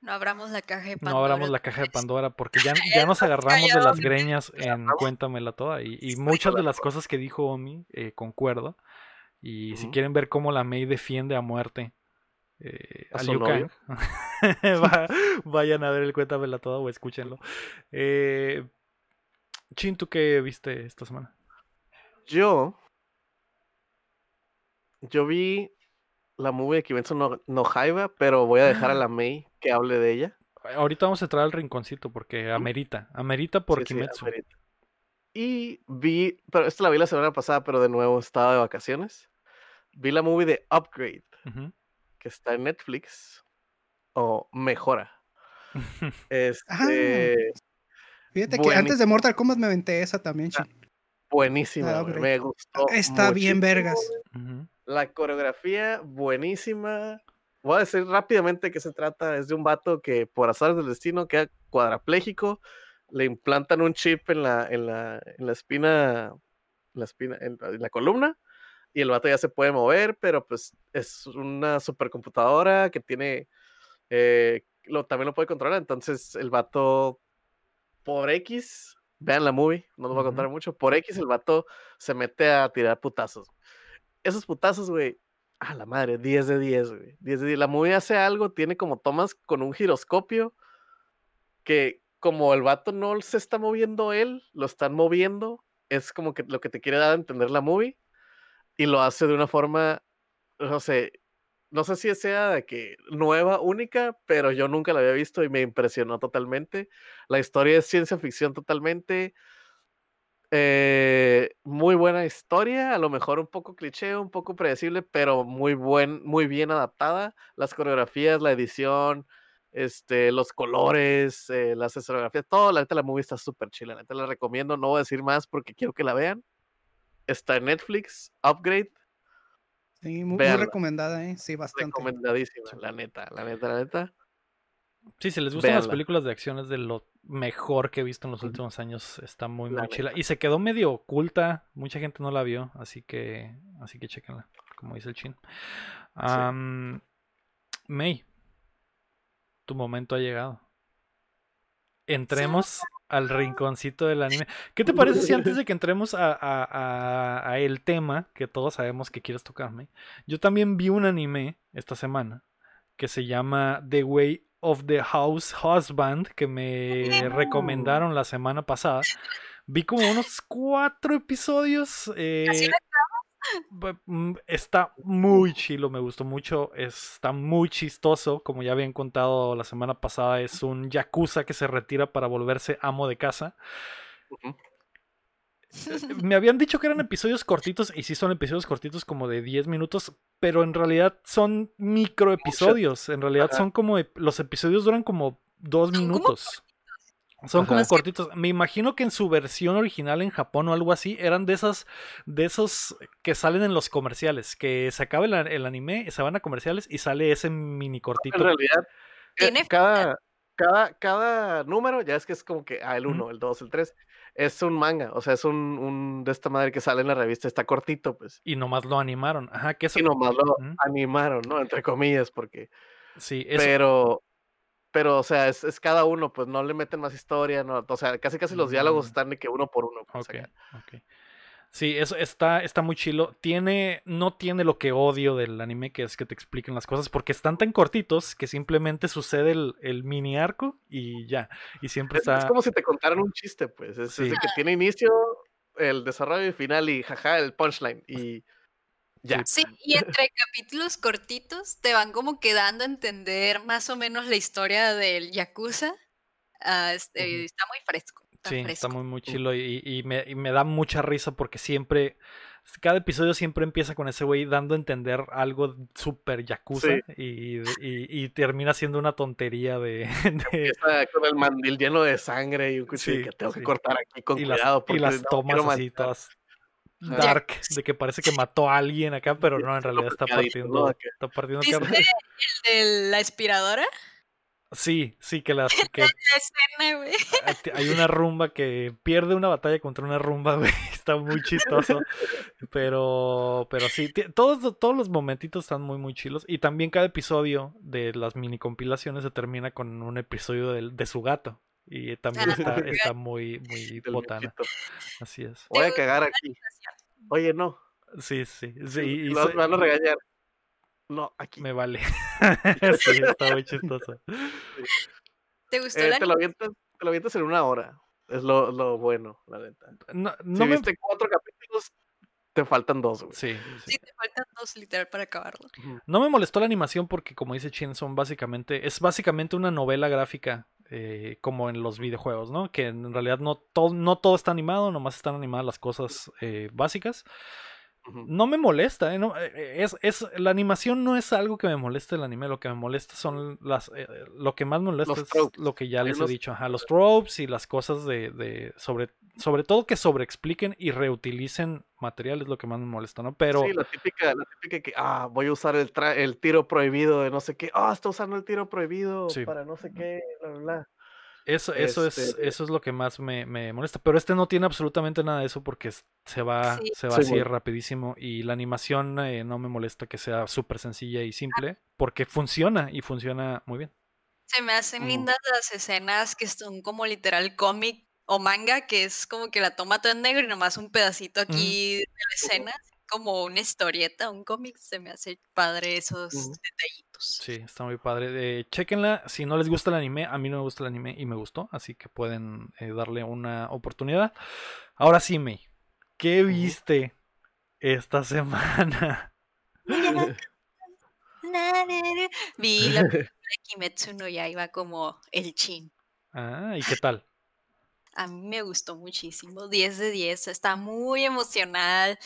No abramos la caja de Pandora. No abramos la caja de Pandora porque ya, ya nos agarramos de las greñas en Cuéntamela Toda. Y, muchas de las cosas que dijo Omi, eh, concuerdo. Y si quieren ver cómo la May defiende a muerte eh, a, Liu Kang, vayan a ver el Cuéntamela Toda o escúchenlo. Eh, Chin, ¿tú qué viste esta semana? Yo. Yo vi la movie de Kimetsu no, no Haiba, pero voy a dejar a la May que hable de ella. Ahorita vamos a entrar al rinconcito porque amerita, amerita por Kimetsu. Y vi, pero esta la vi la semana pasada, pero de nuevo estaba de vacaciones. Vi la movie de Upgrade, que está en Netflix, o Mejora. este, Fíjate que antes de Mortal Kombat me aventé esa también, ah, Buenísima, me gustó. Está bien vergas. La coreografía, buenísima. Voy a decir rápidamente que se trata. Es de un vato que por azar del destino queda cuadraplégico. Le implantan un chip en la, en la, en la espina, la espina, en, la columna. Y el vato ya se puede mover, pero pues es una supercomputadora que tiene. Eh, lo, también lo puede controlar. Entonces el vato, por X, vean la movie, no nos voy a contar mucho. Por X, el vato se mete a tirar putazos esos putazos, güey, a la madre, 10 de 10, güey. 10 de 10. La movie hace algo, tiene como tomas con un giroscopio que como el vato no se está moviendo él, lo están moviendo, es como que lo que te quiere dar a entender la movie y lo hace de una forma, no sé, no sé si sea de que nueva, única, pero yo nunca la había visto y me impresionó totalmente. La historia es ciencia ficción totalmente. Eh, muy buena historia, a lo mejor un poco cliché, un poco predecible, pero muy buen, muy bien adaptada. Las coreografías, la edición, este, los colores, eh, las escenografías, todo, la neta la movie está súper chila, la neta la recomiendo, no voy a decir más porque quiero que la vean. Está en Netflix, Upgrade. Sí, muy, muy recomendada, ¿eh? Sí, bastante. Recomendadísima, la neta, la neta, la neta. Sí, si les gustan las películas de acción es de lo mejor que he visto en los últimos años. Está muy, muy chila. Y se quedó medio oculta. Mucha gente no la vio. Así que, así que chequenla. Como dice el chin. May, tu momento ha llegado. Entremos al rinconcito del anime. ¿Qué te parece si antes de que entremos a, a el tema que todos sabemos que quieres tocarme? Yo también vi un anime esta semana que se llama The Way of the House Husband que me recomendaron la semana pasada. Vi como unos cuatro episodios. Eh, está muy chilo, me gustó mucho. Está muy chistoso. Como ya habían contado la semana pasada, es un yakuza que se retira para volverse amo de casa. Me habían dicho que eran episodios cortitos, y sí son episodios cortitos como de 10 minutos, pero en realidad son micro episodios. En realidad son como. Los episodios duran como dos minutos. Son como cortitos. Me imagino que en su versión original en Japón o algo así, eran de esas, de esos que salen en los comerciales. Que se acaba el, anime, se van a comerciales y sale ese mini cortito. En realidad, eh, cada, cada, cada número, ya es que es como que ah, el 1, el 2, el 3, es un manga, o sea, es un, un, de esta madre que sale en la revista, está cortito, pues. Y nomás lo animaron, ajá, que eso. Y nomás lo animaron, ¿no? Entre comillas, porque. Sí, eso... Pero, pero, o sea, es, es, cada uno, pues no le meten más historia, no, o sea, casi casi los diálogos mm. están de que uno por uno. Pues. Sí, eso está, está muy chilo. Tiene, no tiene lo que odio del anime, que es que te expliquen las cosas, porque están tan cortitos que simplemente sucede el, mini arco y ya. Y siempre está. Es como si te contaran un chiste, pues. Es, que tiene inicio, el desarrollo y final y jaja, el punchline. Y ya. Sí, y entre capítulos cortitos te van como quedando a entender más o menos la historia del Yakuza. Ah, este, está muy fresco sí, está muy, muy chilo y, me, da mucha risa porque siempre, cada episodio siempre empieza con ese güey dando a entender algo súper yakuza y, termina siendo una tontería de... con el mandil lleno de sangre y un cuchillo que tengo que cortar aquí con cuidado. y las tomas así todas dark de que parece que mató a alguien acá, pero no, en realidad está partiendo, está partiendo ¿Viste el de la aspiradora? Sí, sí, que la... Que hay una rumba que pierde una batalla contra una rumba, güey. Está muy chistoso. Pero, pero sí, todos, todos los momentitos están muy, muy chilos. Y también cada episodio de las mini compilaciones se termina con un episodio de, de su gato. Y también está, está muy, muy botana. Así es. Voy a cagar aquí. Oye, no. Sí, sí. sí y, van a regañar. No, aquí. Me vale. sí, está muy chistoso. ¿Te gustó eh, te, lo avientas, te lo avientas en una hora. Es lo, lo bueno, la neta. No, no si me... viste cuatro capítulos, te faltan dos, güey. Sí, sí. te faltan dos literal para acabarlo. No me molestó la animación porque, como dice Chin, son básicamente, es básicamente una novela gráfica eh, como en los videojuegos, ¿no? Que en realidad no todo, no todo está animado, nomás están animadas las cosas eh, básicas. No me molesta, ¿eh? eh es, es, la animación no es algo que me moleste el anime, lo que me molesta son las, lo que más me molesta es lo que ya les he dicho, ajá, los tropes y las cosas de, de, sobre, sobre todo que sobreexpliquen y reutilicen materiales, lo que más me molesta, ¿no? Pero... Sí, la típica, la típica que, ah, voy a usar el, el tiro prohibido de no sé qué, ah, está usando el tiro prohibido para no sé qué, bla, bla, bla. Eso, eso, es, este eso es lo que más me, molesta. Pero este no tiene absolutamente nada de eso porque se va, se va así rapidísimo. Y la animación eh, no me molesta que sea súper sencilla y simple. Porque funciona y funciona muy bien. Se me hacen lindas las escenas que son como literal cómic o manga, que es como que la toma todo en negro y nomás un pedacito aquí de la escena como una historieta, un cómic, se me hace padre esos detallitos. Sí, está muy padre. Eh, chequenla, si no les gusta el anime, a mí no me gusta el anime y me gustó, así que pueden eh, darle una oportunidad. Ahora sí, May, ¿qué viste esta semana? Vi la película de Kimetsu no iba como el chin. Ah, ¿y qué tal? A mí me gustó muchísimo, 10 de 10, está muy emocional.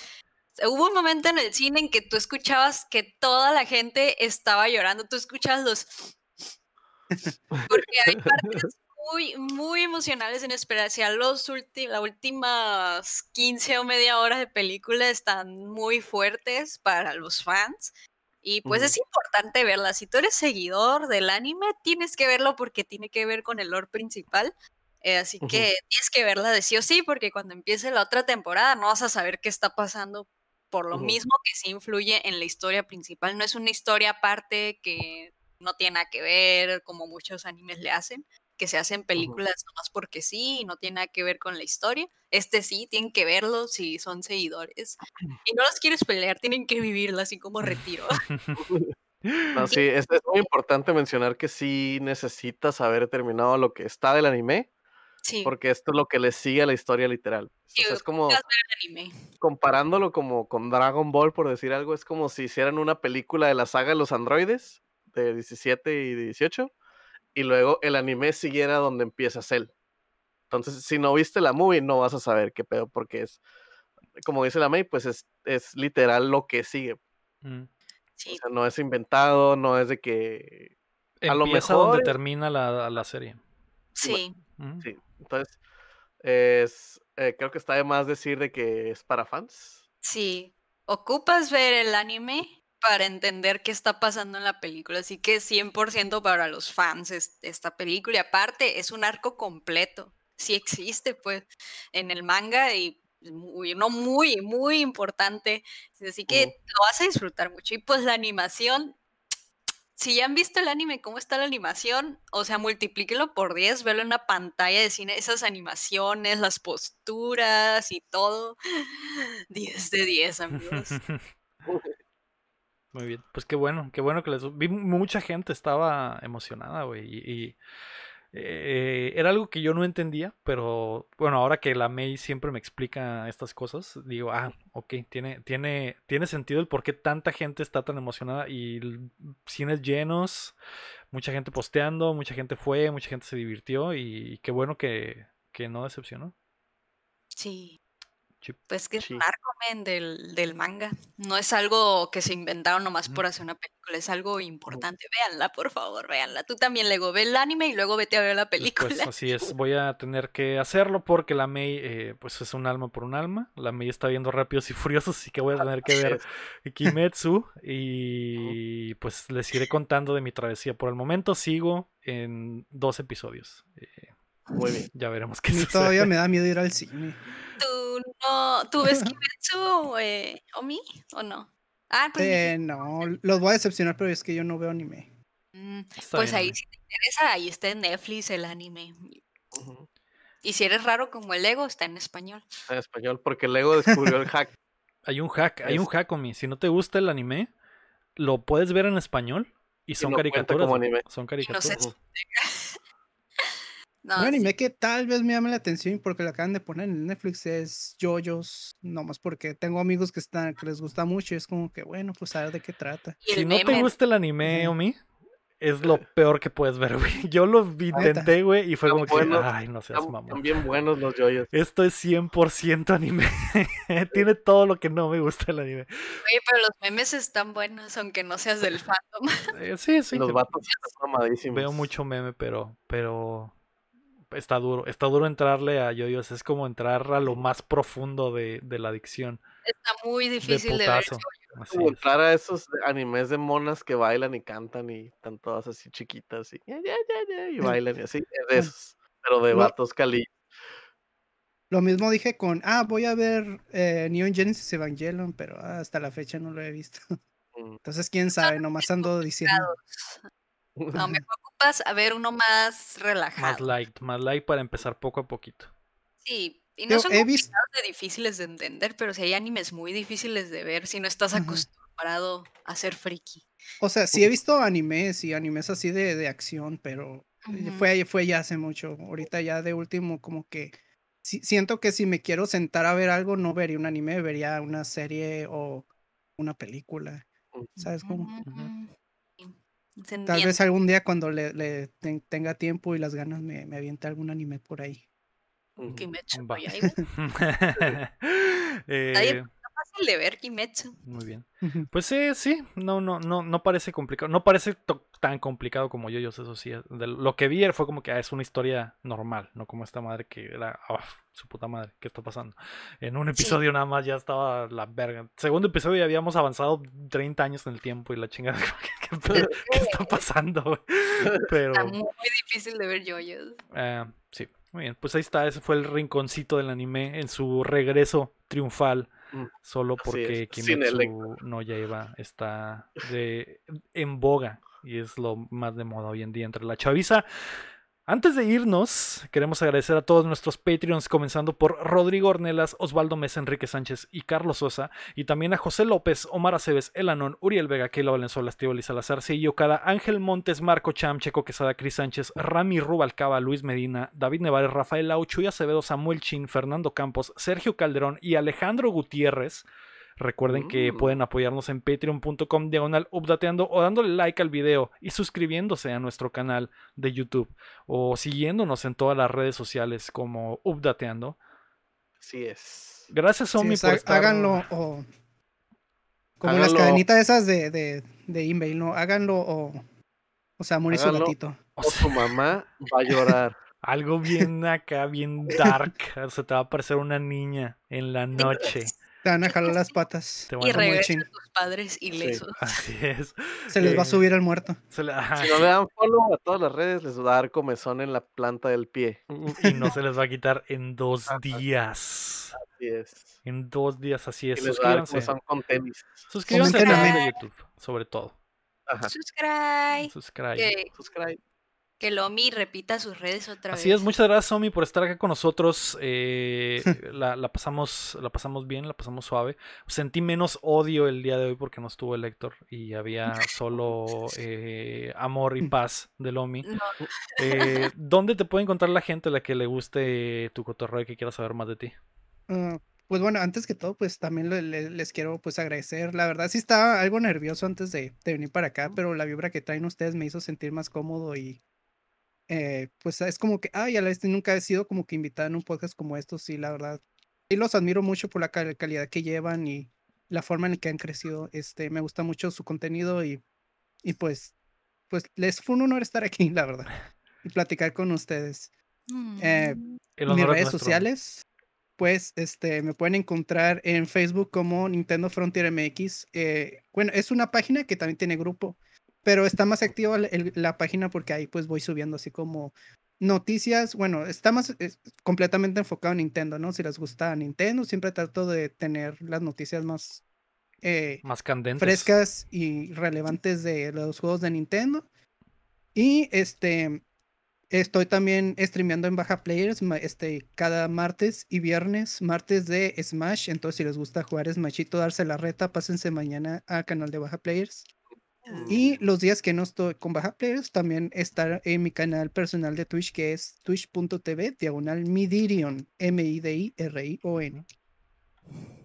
Hubo un momento en el cine en que tú escuchabas que toda la gente estaba llorando, tú escuchabas los... Porque hay partes muy, muy emocionales en especial los las últimas 15 o media hora de película están muy fuertes para los fans. Y pues es importante verla. Si tú eres seguidor del anime, tienes que verlo porque tiene que ver con el lore principal. Eh, así que tienes que verla de sí o sí, porque cuando empiece la otra temporada no vas a saber qué está pasando por lo mismo que sí influye en la historia principal. No es una historia aparte que no tiene nada que ver, como muchos animes le hacen, que se hacen películas nomás porque sí y no tiene nada que ver con la historia. Este sí, tienen que verlo si son seguidores. Y no los quieres pelear, tienen que vivirlo así como retiro. No, sí, es, es, muy importante mencionar que sí necesitas haber terminado lo que está del anime porque esto es lo que le sigue a la historia literal. es como comparándolo como con Dragon Ball, por decir algo, es como si hicieran una película de la saga de los androides de 17 y 18 y luego el anime siguiera donde empieza Cell. Entonces, si no viste la movie, no vas a saber qué pedo, porque es, como dice la May, pues es, es literal lo que sigue. Mm. O sea, no es inventado, no es de que... a lo mejor donde termina la, la serie. Sí. Sí. Entonces, es, eh, creo que está de más decir de que es para fans. Sí, ocupas ver el anime para entender qué está pasando en la película, así que 100% para los fans esta película. Y aparte, es un arco completo, sí existe pues en el manga y muy, no muy, muy importante, así que lo vas a disfrutar mucho. Y pues la animación si ya han visto el anime, cómo está la animación, o sea, multiplíquelo por 10, verlo en una pantalla de cine, esas animaciones, las posturas y todo. 10 de 10, amigos. Muy bien, pues qué bueno, qué bueno que les... Vi mucha gente estaba emocionada, güey, y, eh, era algo que yo no entendía, pero bueno, ahora que la May siempre me explica estas cosas, digo, ah, ok, tiene, tiene, tiene sentido el por qué tanta gente está tan emocionada y cines llenos, mucha gente posteando, mucha gente fue, mucha gente se divirtió y, qué bueno que, que no decepcionó. Sí. Pues que es un arco del, del, manga. No es algo que se inventaron nomás por hacer una película, es algo importante. Véanla, por favor, véanla. Tú también luego ve el anime y luego vete a ver la película. Pues así es, voy a tener que hacerlo porque la May eh, pues es un alma por un alma. La May está viendo Rápidos y Furiosos, así que voy a tener que ver Kimetsu y Y pues les iré contando de mi travesía. Por el momento sigo en dos episodios. Eh, Muy bien. Ya veremos qué sucede. Todavía me da miedo ir al cine. ¿Tú, no, ¿tú ves Kimetsu, eh, Omi, o no? Ah, pues eh, no, los voy a decepcionar, pero es que yo no veo anime. Mm, pues ahí, si te interesa, ahí está en Netflix el anime. Y si eres raro como el Lego, está en español. Está en español, porque el Lego descubrió el hack. Hay un hack, hay un hack, Omi. Si no te gusta el anime, lo puedes ver en español y son caricaturas. Son caricaturas. No, un anime que tal vez me llame la atención porque lo acaban de poner en Netflix es JoJo's, nomás porque tengo amigos que están que les gusta mucho y es como que bueno, pues a ver de qué trata. Si no te gusta el anime, Omi, es lo peor que puedes ver, güey. Yo lo intenté, güey, y fue como que, ay, no seas mamón. Son bien buenos los JoJo's. Esto es 100% anime. Tiene todo lo que no me gusta el anime. Oye, pero los memes están buenos, aunque no seas del fandom. Eh, sí, sí. Los vatos están amadísimos. Veo mucho meme, pero, pero está duro. Está duro entrarle a yoyos. Es como entrar a lo más profundo de, de la adicción. Está muy difícil de, ver. Como entrar a esos animes de monas que bailan y cantan y están todas así chiquitas y, y bailan y así. de esos, pero de vatos cali. Lo mismo dije con, ah, voy a ver eh, Neon Genesis Evangelion, pero ah, hasta la fecha no lo he visto. Mm. Entonces, quién sabe, nomás ando diciendo. No, me ocupas a ver uno más relajado. Más light, más light para empezar poco a poquito. Sí, y no son de difíciles de entender, pero si hay animes muy difíciles de ver si no estás acostumbrado a ser friki. O sea, sí he visto animes y animes así de, de acción, pero eh, fue, fue ya hace mucho. Ahorita ya de último como que siento que si me quiero sentar a ver algo, no vería un anime, vería una serie o una película. ¿Sabes cómo? Tal vez algún día cuando le, tenga tiempo y las ganas me, me aviente algún anime por ahí. Kimetsu no eh, fácil de ver Kimetsu. Muy bien. Pues sí, sí, no, no, no, no parece complicado. No parece tan complicado como yo, yo eso sí. lo que vi fue como que ah, es una historia normal, no como esta madre que era oh, su puta madre, ¿qué está pasando? En un episodio nada más ya estaba la verga. Segundo episodio ya habíamos avanzado 30 años en el tiempo y la chingada, ¿qué, está pasando? Pero... Está muy difícil de ver yo eh, sí. Muy bien, pues ahí está, ese fue el rinconcito del anime en su regreso triunfal, solo porque Kimetsu no ya iba, está de, en boga y es lo más de moda hoy en día entre la chaviza. Antes de irnos, queremos agradecer a todos nuestros Patreons, comenzando por Rodrigo Ornelas, Osvaldo Mesa, Enrique Sánchez y Carlos Sosa, y también a José López, Omar Aceves, Elanón, Uriel Vega, Keila Valenzuela, Estíbal Salazar, Sillo Cada, Ángel Montes, Marco Cham, Checo Quesada, Cris Sánchez, Rami Rubalcaba, Luis Medina, David Nevares, Rafael Aucho y Acevedo, Samuel Chin, Fernando Campos, Sergio Calderón y Alejandro Gutiérrez. Recuerden que mm. pueden apoyarnos en patreon.com diagonal updateando o dándole like al video y suscribiéndose a nuestro canal de YouTube o siguiéndonos en todas las redes sociales como updateando. Así es. Gracias, Omi, por estar... Háganlo o... Como las cadenitas esas de, de, de email, ¿no? Háganlo o... O sea, morir su gatito. O su mamá va a llorar. Algo bien acá, bien dark. O sea, te va a aparecer una niña en la noche. Te van a jalar las patas. y regresan tus padres ilesos. así es. Se les va a eh, subir el muerto. Si no le dan follow a todas las redes, les va a dar comezón en la planta del pie. Y no se les va a quitar en dos días. Así es. En dos días, así es. Y les Suscríbanse. Son con tenis. Suscríbanse al canal de YouTube, sobre todo. Ajá. Subscribe. Subscribe. Subscribe que Lomi repita sus redes otra vez. Así es, muchas gracias Omi por estar acá con nosotros. Eh, la, pasamos, la pasamos bien, la pasamos suave. Sentí menos odio el día de hoy porque no estuvo el Héctor y había solo eh, amor y paz de Lomi. Eh, ¿Dónde te puede encontrar la gente a la que le guste tu cotorreo y que quiera saber más de ti? Ah, pues bueno, antes que todo, pues también les quiero pues agradecer. La verdad sí estaba algo nervioso antes de, de venir para acá, pero la vibra que traen ustedes me hizo sentir más cómodo y eh, pues es como que, ay, a la vez nunca he sido como que invitada en un podcast como estos, y la verdad, y los admiro mucho por la calidad que llevan y la forma en la que han crecido. Este, me gusta mucho su contenido y, y pues, pues les fue un honor estar aquí, la verdad, y platicar con ustedes. Eh, mm. mis redes sociales, pues este, me pueden encontrar en Facebook como Nintendo Frontier MX. Eh, bueno, es una página que también tiene grupo, pero está más activa la página porque ahí pues voy subiendo así como noticias. Bueno, está más completamente enfocado en Nintendo, ¿no? Si les gusta Nintendo, siempre trato de tener las noticias más, eh, más candentes. frescas y relevantes de los juegos de Nintendo. Y este, Estoy también streameando en Baja Players este, cada martes y viernes, martes de Smash. Entonces, si les gusta jugar Smashito, darse la reta, pásense mañana al canal de Baja Players. Y mm. los días que no estoy con Baja Players, también estar en mi canal personal de Twitch, que es twitch.tv, diagonal Midirion, M-I-D-I-R-I-O-N.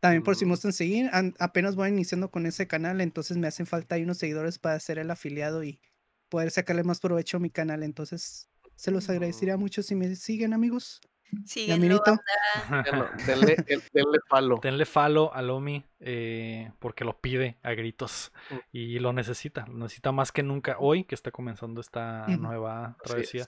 También por si me mm. gustan seguir, apenas voy iniciando con ese canal, entonces me hacen falta ahí unos seguidores para ser el afiliado y poder sacarle más provecho a mi canal. Entonces, se los agradecería mucho si me siguen, amigos. Síguenlo, denle, denle falo. Denle falo a Lomi eh, porque lo pide a gritos mm. y lo necesita. Lo necesita más que nunca hoy que está comenzando esta nueva travesía.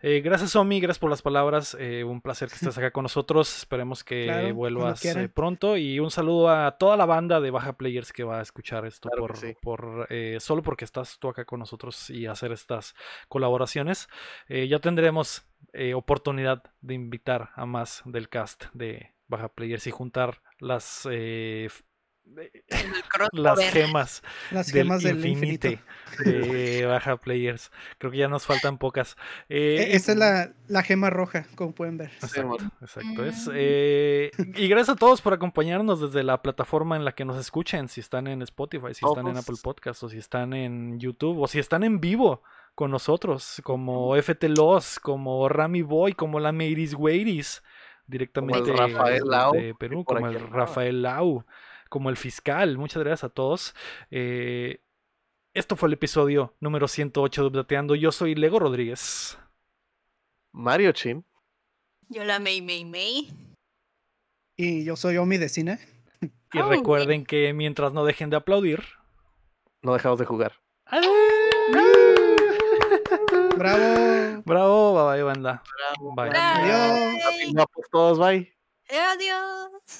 Eh, gracias, Omi. Gracias por las palabras. Eh, un placer que estés acá con nosotros. Esperemos que vuelvas pronto. Y un saludo a toda la banda de Baja Players que va a escuchar esto por, por solo porque estás tú acá con nosotros y hacer estas colaboraciones. ya tendremos eh, oportunidad de invitar a más del cast de Baja Players y juntar las eh, las gemas, las gemas del, infinito de Baja Players. Creo que ya nos faltan pocas. E, eh, esa es la, la, gema roja, como pueden ver. Exacto, exacto. Es, mm. y gracias a todos por acompañarnos desde la plataforma en la que nos escuchen, si están en Spotify, si están en Apple Podcasts o si están en YouTube o si están en vivo con nosotros, como FT Loss, como Rami Boy, como la Meiris Weiris, directamente de Perú, como el Rafael Lau, como el fiscal. Muchas gracias a todos. Eh, esto fue el episodio número 108 de Updateando. Yo soy Lego Rodríguez. Mario Chin. Yo la Mei Mei Mei. Y yo soy Omi de Cine. Y recuerden que mientras no dejen de aplaudir, no dejamos de jugar. Bravo. Bravo, bye bye, banda. Bravo. Bye. Adiós. Adiós. todos, bye. Adiós.